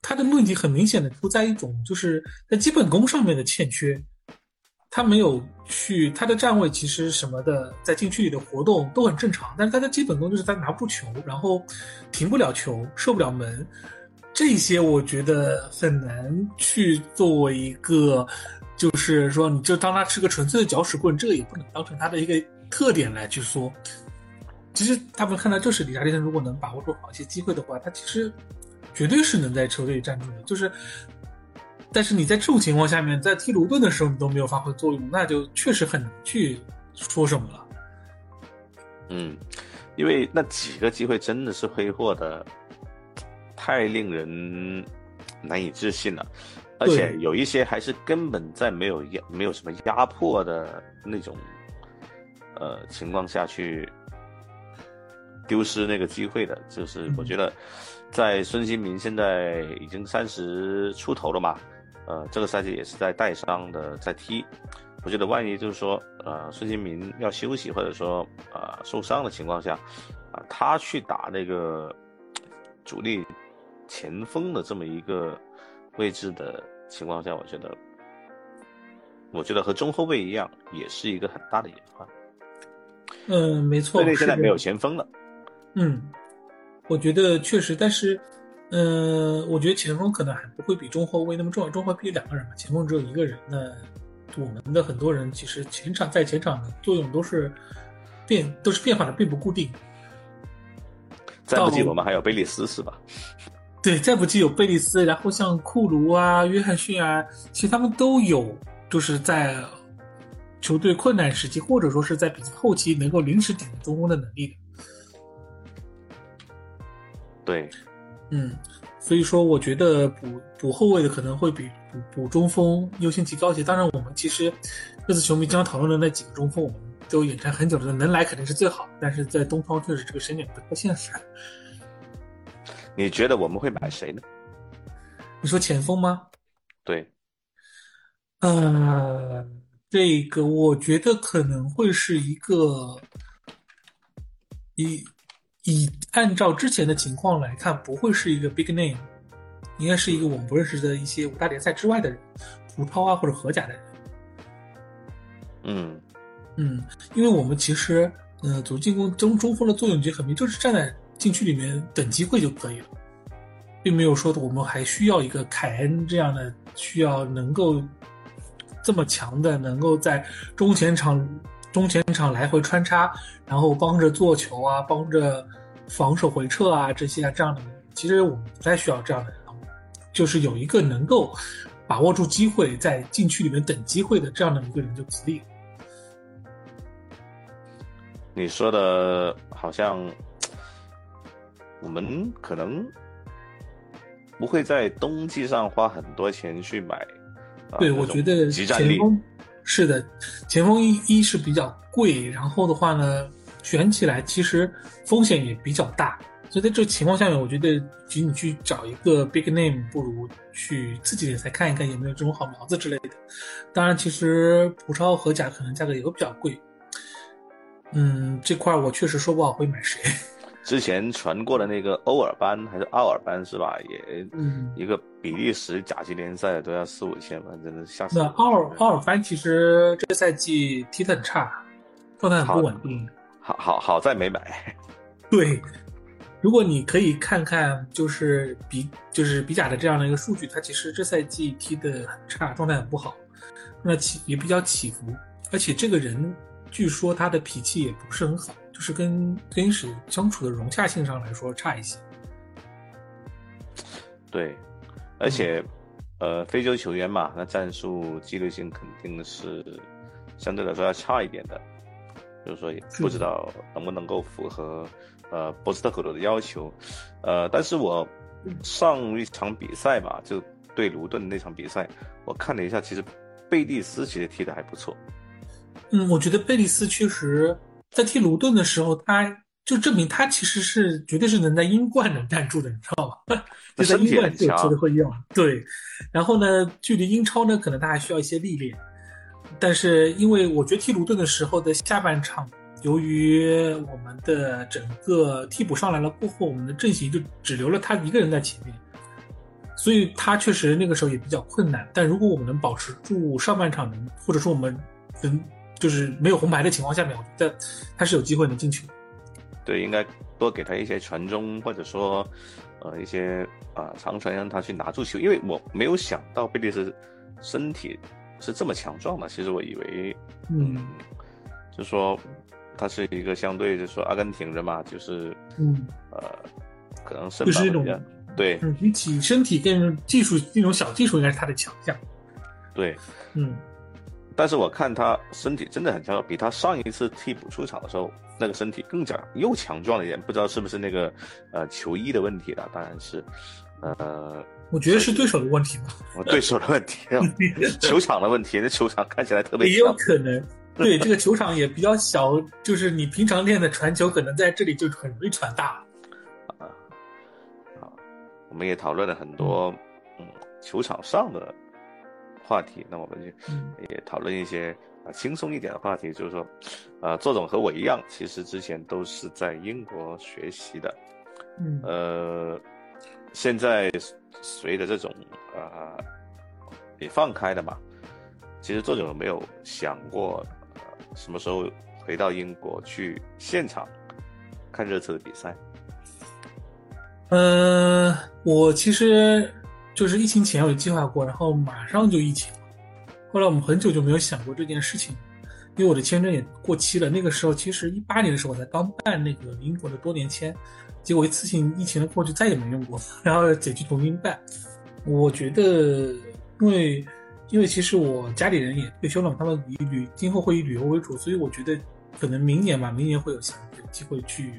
他的问题很明显的出在一种就是在基本功上面的欠缺。他没有去，他的站位其实什么的，在禁区里的活动都很正常，但是他的基本功就是他拿不住球，然后停不了球，射不了门，这些我觉得很难去作为一个，就是说你就当他是个纯粹的搅屎棍，这个也不能当成他的一个特点来去说。其实他们看到就是理查利森，如果能把握住好一些机会的话，他其实绝对是能在球队站住的，就是。但是你在这种情况下面，在踢卢顿的时候你都没有发挥作用，那就确实很难去说什么了。嗯，因为那几个机会真的是挥霍的太令人难以置信了，而且有一些还是根本在没有压、没有什么压迫的那种呃情况下去丢失那个机会的。就是我觉得，在孙兴民现在已经三十出头了嘛。呃，这个赛季也是在带伤的在踢，我觉得万一就是说，呃，孙兴民要休息或者说啊受伤的情况下，啊，他去打那个主力前锋的这么一个位置的情况下，我觉得，我觉得和中后卫一样，也是一个很大的隐患。嗯，没错，队内现在没有前锋了。嗯，我觉得确实，但是。嗯，我觉得前锋可能还不会比中后卫那么重要。中后卫必须两个人嘛，前锋只有一个人。那我们的很多人其实前场在前场的作用都是变，都是变化的，并不固定。再不济我们还有贝利斯是吧？对，再不济有贝利斯，然后像库卢啊、约翰逊啊，其实他们都有就是在球队困难时期，或者说是在比赛后期能够临时顶中锋的能力的。对，嗯，所以说我觉得补补后卫的可能会比补补中锋优先级高一些。当然，我们其实这次球迷经常讨论的那几个中锋，我们都眼馋很久了，能来肯定是最好。但是在东方确实这个时间点不太现实。你觉得我们会买谁呢？你说前锋吗？对，呃，这个我觉得可能会是一个以以按照之前的情况来看，不会是一个 big name，应该是一个我们不认识的一些五大联赛之外的人，葡超啊或者荷甲的人。嗯嗯，因为我们其实呃组织进攻中中锋的作用已经很明，就是站在禁区里面等机会就可以了，并没有说我们还需要一个凯恩这样的需要能够这么强的，能够在中前场中前场来回穿插，然后帮着做球啊，帮着防守回撤啊这些啊这样的人，其实我们不太需要这样的人，就是有一个能够把握住机会，在禁区里面等机会的这样的一个人就可以了。你说的好像我们可能不会在冬季上花很多钱去买。啊对，我觉得前锋是的，前锋一一是比较贵，然后的话呢，选起来其实风险也比较大，所以在这情况下面，我觉得其实你去找一个 big name，不如去自己联赛看一看有没有这种好苗子之类的。当然，其实葡超和甲可能价格也会比较贵，嗯，这块我确实说不好会买谁。之前传过的那个欧尔班还是奥尔班是吧？也嗯，一个比利时甲级联赛都要四五千吧，真的吓死。那奥尔奥尔班其实这个赛季踢得很差，状态很不稳定。好好好在没买。对，如果你可以看看，就是比就是比甲的这样的一个数据，他其实这赛季踢的很差，状态很不好，那起也比较起伏，而且这个人据说他的脾气也不是很好，就是跟更衣室相处的融洽性上来说差一些。对，而且，呃，非洲球员嘛，那战术纪律性肯定是相对来说要差一点的，就是说也不知道能不能够符合呃波斯特克鲁的要求，呃，但是我上一场比赛吧，就对卢顿那场比赛，我看了一下，其实贝蒂斯其实踢的还不错，嗯，我觉得贝蒂斯确实在踢卢顿的时候，他就证明他其实是绝对是能在英冠能站住的，你知道吧？就在英冠是有球队会用，对。然后呢，距离英超呢，可能他还需要一些历练。但是因为我觉得踢卢顿的时候的下半场，由于我们的整个替补上来了过后，我们的阵型就只留了他一个人在前面，所以他确实那个时候也比较困难。但如果我们能保持住上半场，或者说我们能就是没有红牌的情况下面，我觉得他是有机会能进球。对，应该多给他一些传中，或者说呃一些啊、长传让他去拿住球，因为我没有想到贝利斯身体是这么强壮的。其实我以为，嗯就说他是一个相对就说阿根廷人嘛，就是嗯呃可能身就是那种板比较对嗯，比起身体跟技术那种小技术，应该是他的强项。对，嗯，但是我看他身体真的很强壮，比他上一次替补出场的时候那个身体更加又强壮了一点，不知道是不是那个呃球衣的问题了，当然是呃我觉得是对手的问题吧，我对手的问题，球场的问题，那球场看起来特别也有。可能。对，这个球场也比较小，就是你平常练的传球，可能在这里就很容易传大。啊我们也讨论了很多嗯球场上的话题，那我们就嗯也讨论一些啊轻松一点的话题，就是说，呃，作总和我一样，其实之前都是在英国学习的，嗯呃，现在随着这种呃也放开了嘛，其实作者有没有想过，呃，什么时候回到英国去现场看热刺的比赛？呃，我其实就是疫情前有计划过，然后马上就疫情了。后来我们很久就没有想过这件事情，因为我的签证也过期了。那个时候其实一八年的时候我才刚办那个英国的多年签，结果一次性疫情的过去再也没用过，然后得去重新办。我觉得，因为因为其实我家里人也退休了，他们以旅今后会以旅游为主，所以我觉得可能明年吧，明年会有想有机会去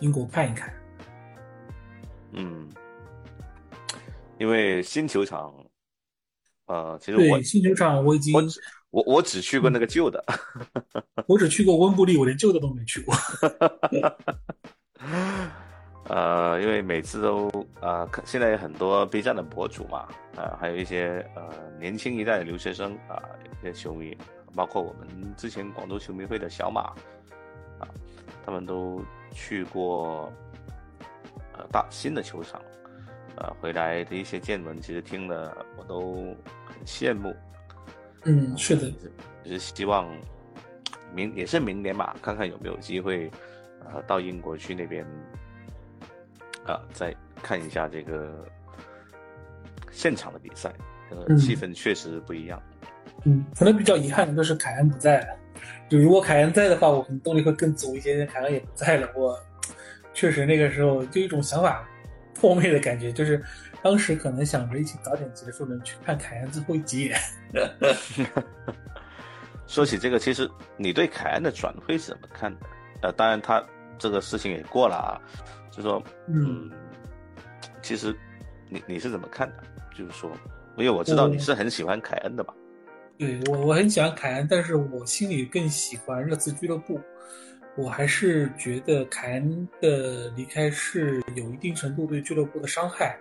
英国看一看。嗯，因为新球场，呃，其实我对新球场我已经我我我只去过那个旧的，我只去过温布利，我连旧的都没去过。呃，因为每次都啊，看现在有很多 B 站的博主嘛，啊，还有一些呃年轻一代的留学生啊，一些球迷，包括我们之前广州球迷会的小马啊，他们都去过呃大新的球场，呃，回来的一些见闻，其实听了我都很羡慕。嗯，是的，就是希望明也是明年吧，看看有没有机会，呃，到英国去那边，啊、再看一下这个现场的比赛，这个嗯气氛确实不一样。嗯，可能比较遗憾的就是凯恩不在了。就如果凯恩在的话，我可能动力会更足一些。凯恩也不在了，我确实那个时候就一种想法破灭的感觉，就是当时可能想着一起早点结束，能去看凯恩最后一集演。说起这个，其实你对凯恩的转会是怎么看的？呃，当然他这个事情也过了啊，就说嗯嗯，其实你你是怎么看的？就是说，因为我知道你是很喜欢凯恩的吧。对我我很喜欢凯恩，但是我心里更喜欢热刺俱乐部。我还是觉得凯恩的离开是有一定程度对俱乐部的伤害，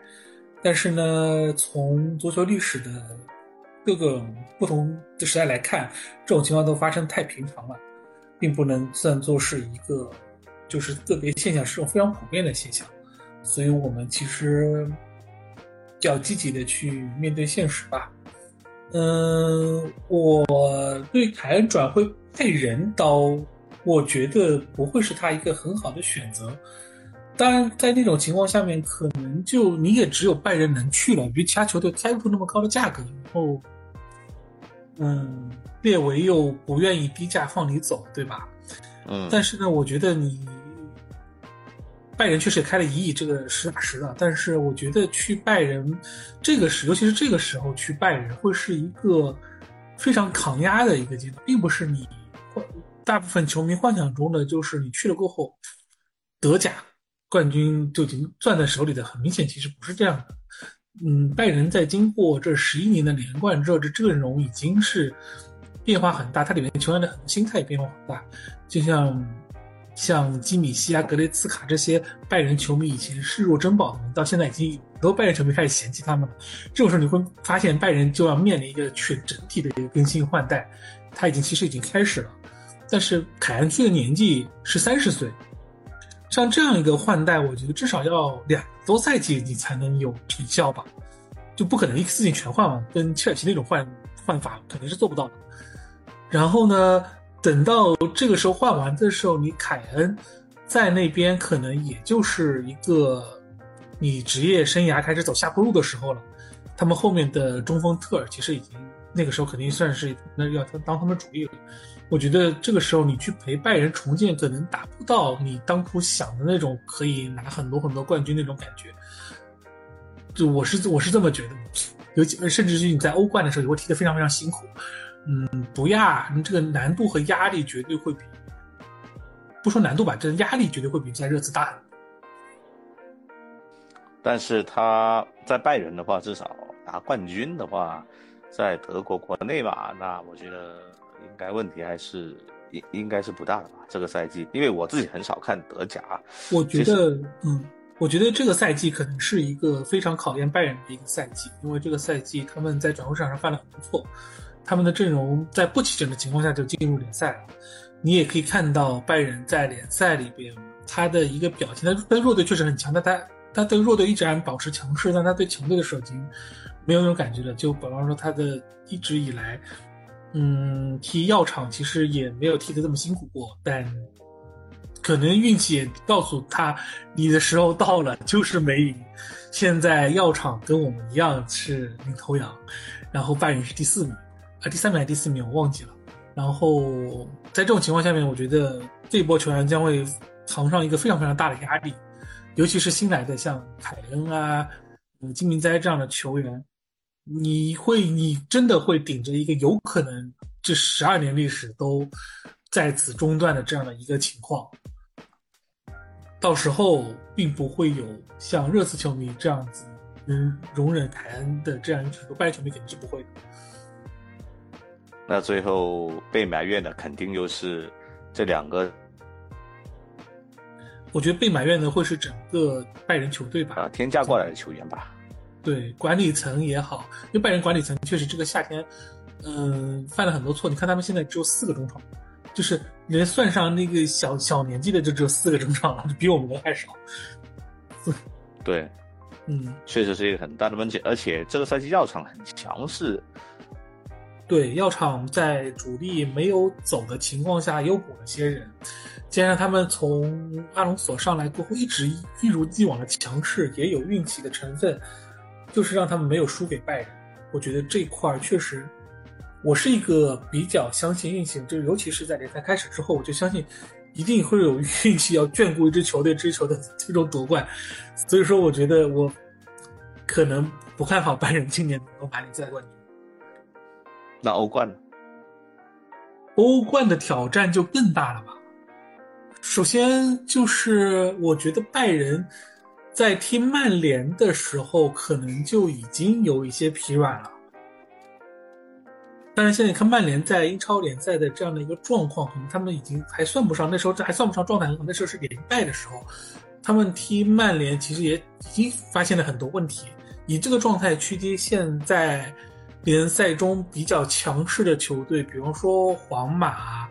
但是呢，从足球历史的各个不同的时代来看，这种情况都发生太平常了，并不能算作是一个就是个别现象，是种非常普遍的现象。所以我们其实要积极的去面对现实吧。嗯，我对凯恩转会派人刀，我觉得不会是他一个很好的选择。当然，在那种情况下面，可能就你也只有拜仁能去了，因为其他球队开不出那么高的价格，然后，嗯，列维又不愿意低价放你走，对吧？嗯，但是呢，我觉得你拜仁确实也开了一亿，这个实打实的。但是我觉得去拜仁这个时，尤其是这个时候去拜仁，会是一个非常抗压的一个阶段，并不是你大部分球迷幻想中的，就是你去了过后，德甲冠军就已经攥在手里的。很明显，其实不是这样的。嗯，拜仁在经过这十一年的连贯之后，这阵容已经是变化很大，它里面球员的很多心态也变化很大，就像。像基米希啊、格雷茨卡这些拜仁球迷以前视若珍宝的人，到现在已经很多拜仁球迷开始嫌弃他们了。这种时候你会发现，拜仁就要面临一个全整体的一个更新换代，他已经其实已经开始了。但是凯恩去的年纪是三十岁，像这样一个换代，我觉得至少要两多赛季你才能有成效吧，就不可能一次性全换嘛，跟切尔西那种换换法肯定是做不到的。然后呢？等到这个时候换完的时候，你凯恩在那边可能也就是一个你职业生涯开始走下坡路的时候了。他们后面的中锋特尔其实已经那个时候肯定算是那要当他们主力了。我觉得这个时候你去陪拜仁重建，可能达不到你当初想的那种可以拿很多很多冠军那种感觉。就我是我是这么觉得，尤其甚至是你在欧冠的时候也会踢得非常非常辛苦。嗯，不亚，你这个难度和压力绝对会比，不说难度吧，这压力绝对会比在热刺大。但是他在拜仁的话，至少拿冠军的话，在德国国内吧，那我觉得应该问题还是应应该是不大的吧。这个赛季，因为我自己很少看德甲，我觉得，嗯，我觉得这个赛季可能是一个非常考验拜仁的一个赛季，因为这个赛季他们在转会市场上犯了很多错。他们的阵容在不齐整的情况下就进入联赛了，你也可以看到拜仁在联赛里边他的一个表现，他他弱队确实很强，但他他对弱队一直按保持强势，但他对强队的时候已经没有那种感觉了。就比方说他的一直以来，嗯，踢药厂其实也没有踢得这么辛苦过，但可能运气也告诉他你的时候到了，就是没赢。现在药厂跟我们一样是领头羊，然后拜仁是第四名。啊，第三名还是第四名，我忘记了。然后在这种情况下面，我觉得这波球员将会扛上一个非常非常大的压力，尤其是新来的像凯恩啊、呃金明哉这样的球员，你会，你真的会顶着一个有可能这十二年历史都在此中断的这样的一个情况，到时候并不会有像热刺球迷这样子能容忍凯恩的这样一个拜仁球迷肯定是不会的。那最后被埋怨的肯定又是这两个。我觉得被埋怨的会是整个拜仁球队吧？啊，天价过来的球员吧？对，管理层也好，因为拜仁管理层确实这个夏天，嗯，犯了很多错。你看他们现在只有四个中场，就是连算上那个小小年纪的，就只有四个中场了，比我们的还少。对，嗯，确实是一个很大的问题。而且这个赛季药厂很强势。对，药厂在主力没有走的情况下，又补了些人。加上他们从阿隆索上来过后，一直一如既往的强势，也有运气的成分，就是让他们没有输给拜仁。我觉得这块儿确实，我是一个比较相信运气，就是尤其是在联赛开始之后，我就相信一定会有运气要眷顾一支球队追求的最终夺冠。所以说，我觉得我可能不看好拜仁今年能够拿联赛冠军。那欧冠呢？欧冠的挑战就更大了吧？首先就是我觉得拜仁在踢曼联的时候，可能就已经有一些疲软了。但是现在看曼联在英超联赛的这样的一个状况，可能他们已经还算不上那时候这还算不上状态很好，那时候是连败的时候，他们踢曼联其实也已经发现了很多问题。以这个状态去踢现在联赛中比较强势的球队，比方说皇马。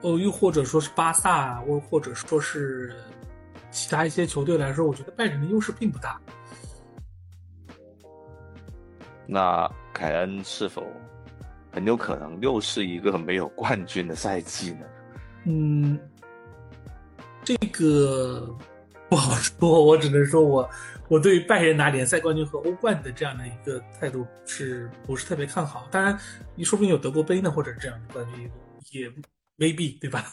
哦，又或者说是巴萨，或或者说是其他一些球队来说，我觉得拜仁的优势并不大。那凯恩是否很有可能又是一个没有冠军的赛季呢？嗯，这个不好说，我只能说我 我对拜仁拿联赛冠军和欧冠的这样的一个态度是不是特别看好？当然，你说不定有德国杯呢，或者这样的冠军也。未必对吧？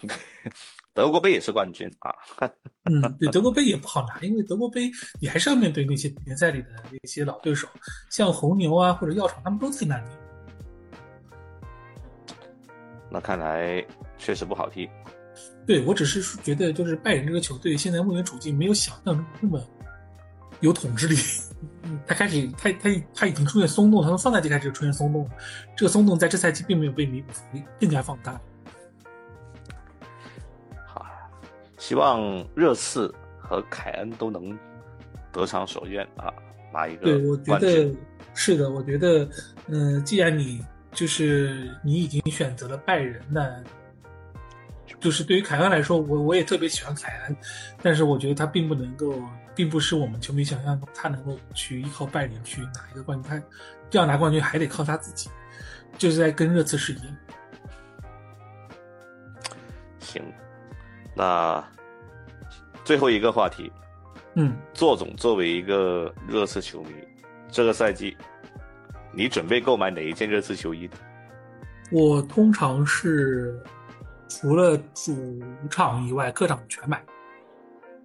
德国杯也是冠军啊。嗯，对，德国杯也不好拿，因为德国杯你还是要面对那些联赛里的那些老对手，像红牛啊或者药厂，他们都在那里。那看来确实不好踢。对我只是觉得，就是拜仁这个球队现在目前处境没有想象中那么有统治力。他开始，他他他已经出现松动，他从上赛季开始就出现松动，这个松动在这赛季并没有被弥补，更加放大。希望热刺和凯恩都能得偿所愿啊，拿一个对，我觉得是的。我觉得，嗯，既然你就是你已经选择了拜仁，那就是对于凯恩来说，我我也特别喜欢凯恩，但是我觉得他并不能够，并不是我们球迷想象中他能够去依靠拜仁去拿一个冠军，他要拿冠军还得靠他自己，就是在跟热刺是一样。行。那最后一个话题，嗯，做总作为一个热刺球迷，这个赛季你准备购买哪一件热刺球衣？我通常是除了主场以外，客场全买。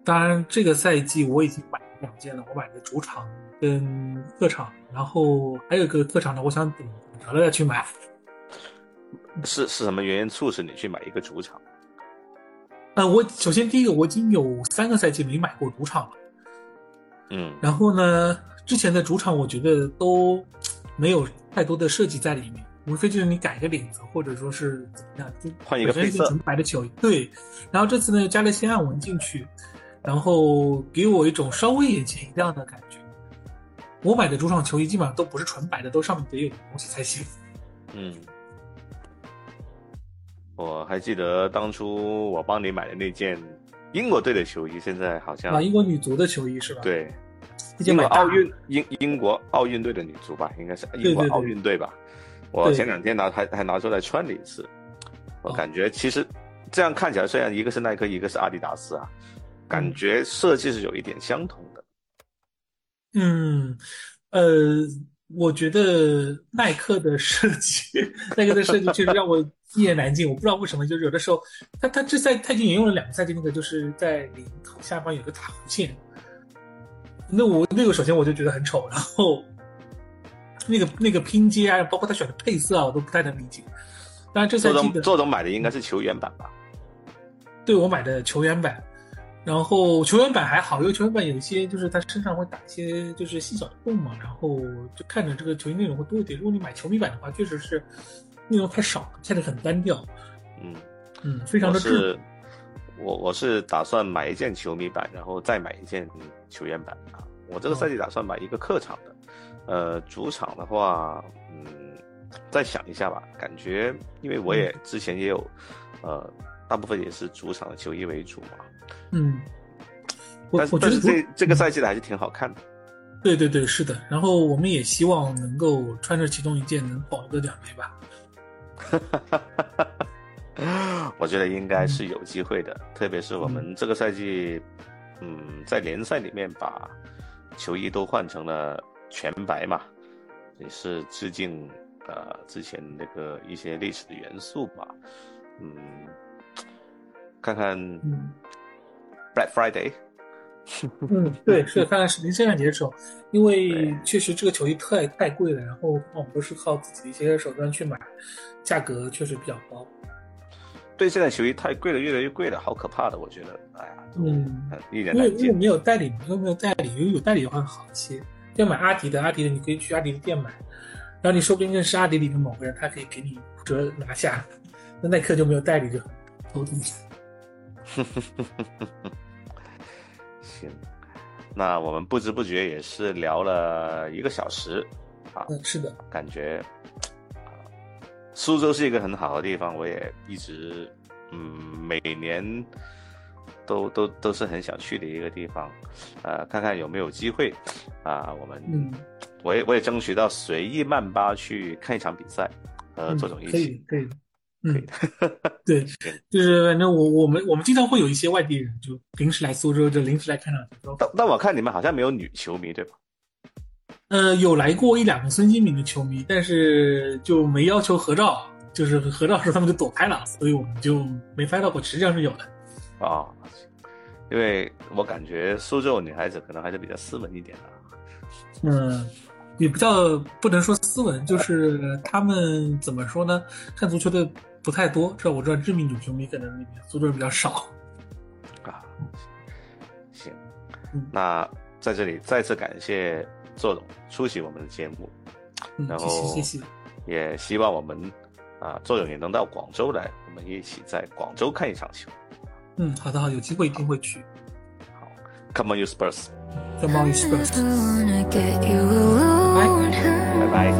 当然，这个赛季我已经买了两件了，我买的主场跟客场，然后还有一个客场呢，我想等折了再去买。是是什么原因促使你去买一个主场？呃，我首先第一个，我已经有三个赛季没买过主场了，嗯，然后呢，之前的主场我觉得都没有太多的设计在里面，无非就是你改个领子，或者说是怎么样，就换一个配色，纯白的球衣。对，然后这次呢加了些暗纹进去，然后给我一种稍微眼前一亮的感觉。我买的主场球衣基本上都不是纯白的，都上面得有东西才行。嗯。我还记得当初我帮你买的那件英国队的球衣，现在好像啊，英国女足的球衣是吧？对，英国奥运英英国奥运队的女足吧，应该是英国奥运队吧。我前两天拿还还拿出来穿了一次，我感觉其实这样看起来，虽然一个是耐克，一个是阿迪达斯啊，感觉设计是有一点相同的。嗯，呃。我觉得耐克的设计，耐克的设计确实让我一言难尽。我不知道为什么，就是有的时候，他他这赛他已经沿用了两个赛季，那个就是在领口下方有个大弧线。那我那个首先我就觉得很丑，然后那个那个拼接啊，包括他选的配色啊，我都不太能理解。当然这赛季的周总买的应该是球员版吧？对我买的球员版，然后球员版还好，因为球员版有一些就是他身上会打一些就是细小的洞嘛，然后就看着这个球衣内容会多一点。如果你买球迷版的话，确实是内容太少了，看着很单调。嗯嗯，非常的是，我我是打算买一件球迷版，然后再买一件球员版啊。我这个赛季打算买一个客场的，呃，主场的话，嗯，再想一下吧。感觉因为我也之前也有，呃，大部分也是主场的球衣为主嘛。嗯，但我觉得这这个赛季的还是挺好看的。对对对，是的。然后我们也希望能够穿着其中一件能保个两枚吧。哈哈哈哈哈！我觉得应该是有机会的，特别是我们这个赛季，嗯，在联赛里面把球衣都换成了全白嘛，也是致敬呃之前那个一些历史的元素吧。嗯，看看 Black Friday。嗯，对，是看看视频圣诞节的时候，因为确实这个球衣太太贵了，然后我们都是靠自己的一些手段去买，价格确实比较高。对，现在球衣太贵了，越来越贵了，好可怕的，我觉得，哎呀，嗯，一点难因为没有代理，因为没有代理，因为有代理的话好一些。要买阿迪的，阿迪的你可以去阿迪的店买，然后你说不定认识阿迪里的某个人，他可以给你折拿下。那耐克就没有代理，就头疼。行，那我们不知不觉也是聊了一个小时，啊，嗯，是的，感觉，苏州是一个很好的地方，我也一直，嗯，每年都都都是很想去的一个地方，呃，看看有没有机会，啊，我们，嗯，我也我也争取到随意曼巴去看一场比赛，和周总一起，可以，可以。嗯，对，就是反正我我们我们经常会有一些外地人就临时来苏州，就临时来看场球。但但我看你们好像没有女球迷，对吧？呃，有来过一两个孙兴民的球迷，但是就没要求合照，就是合照时候他们就躲开了，所以我们就没拍到过。实际上是有的。啊，因为我感觉苏州女孩子可能还是比较斯文一点的。嗯。也不叫不能说斯文，就是他们怎么说呢？看足球的不太多，这我知道知名女球迷可能那边足球比较少。啊，行，那在这里再次感谢作总出席我们的节目，然后谢谢，也希望我们啊作总也能到广州来，我们一起在广州看一场球。嗯，好的好，有机会一定会去。好，Come on you Spurs。Come on you Spurs。Bye bye.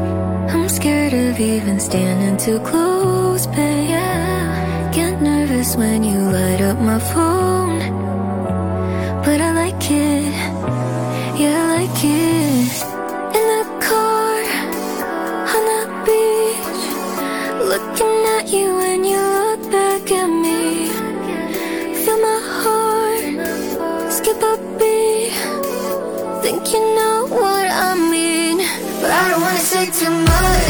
But yeah, get nervous when you light up my phone. But I like it, yeah, I like it. In the car, on the beach, looking at you when you look back at me. Feel my heart skip a beat, think you know what I mean. But I don't wanna say too much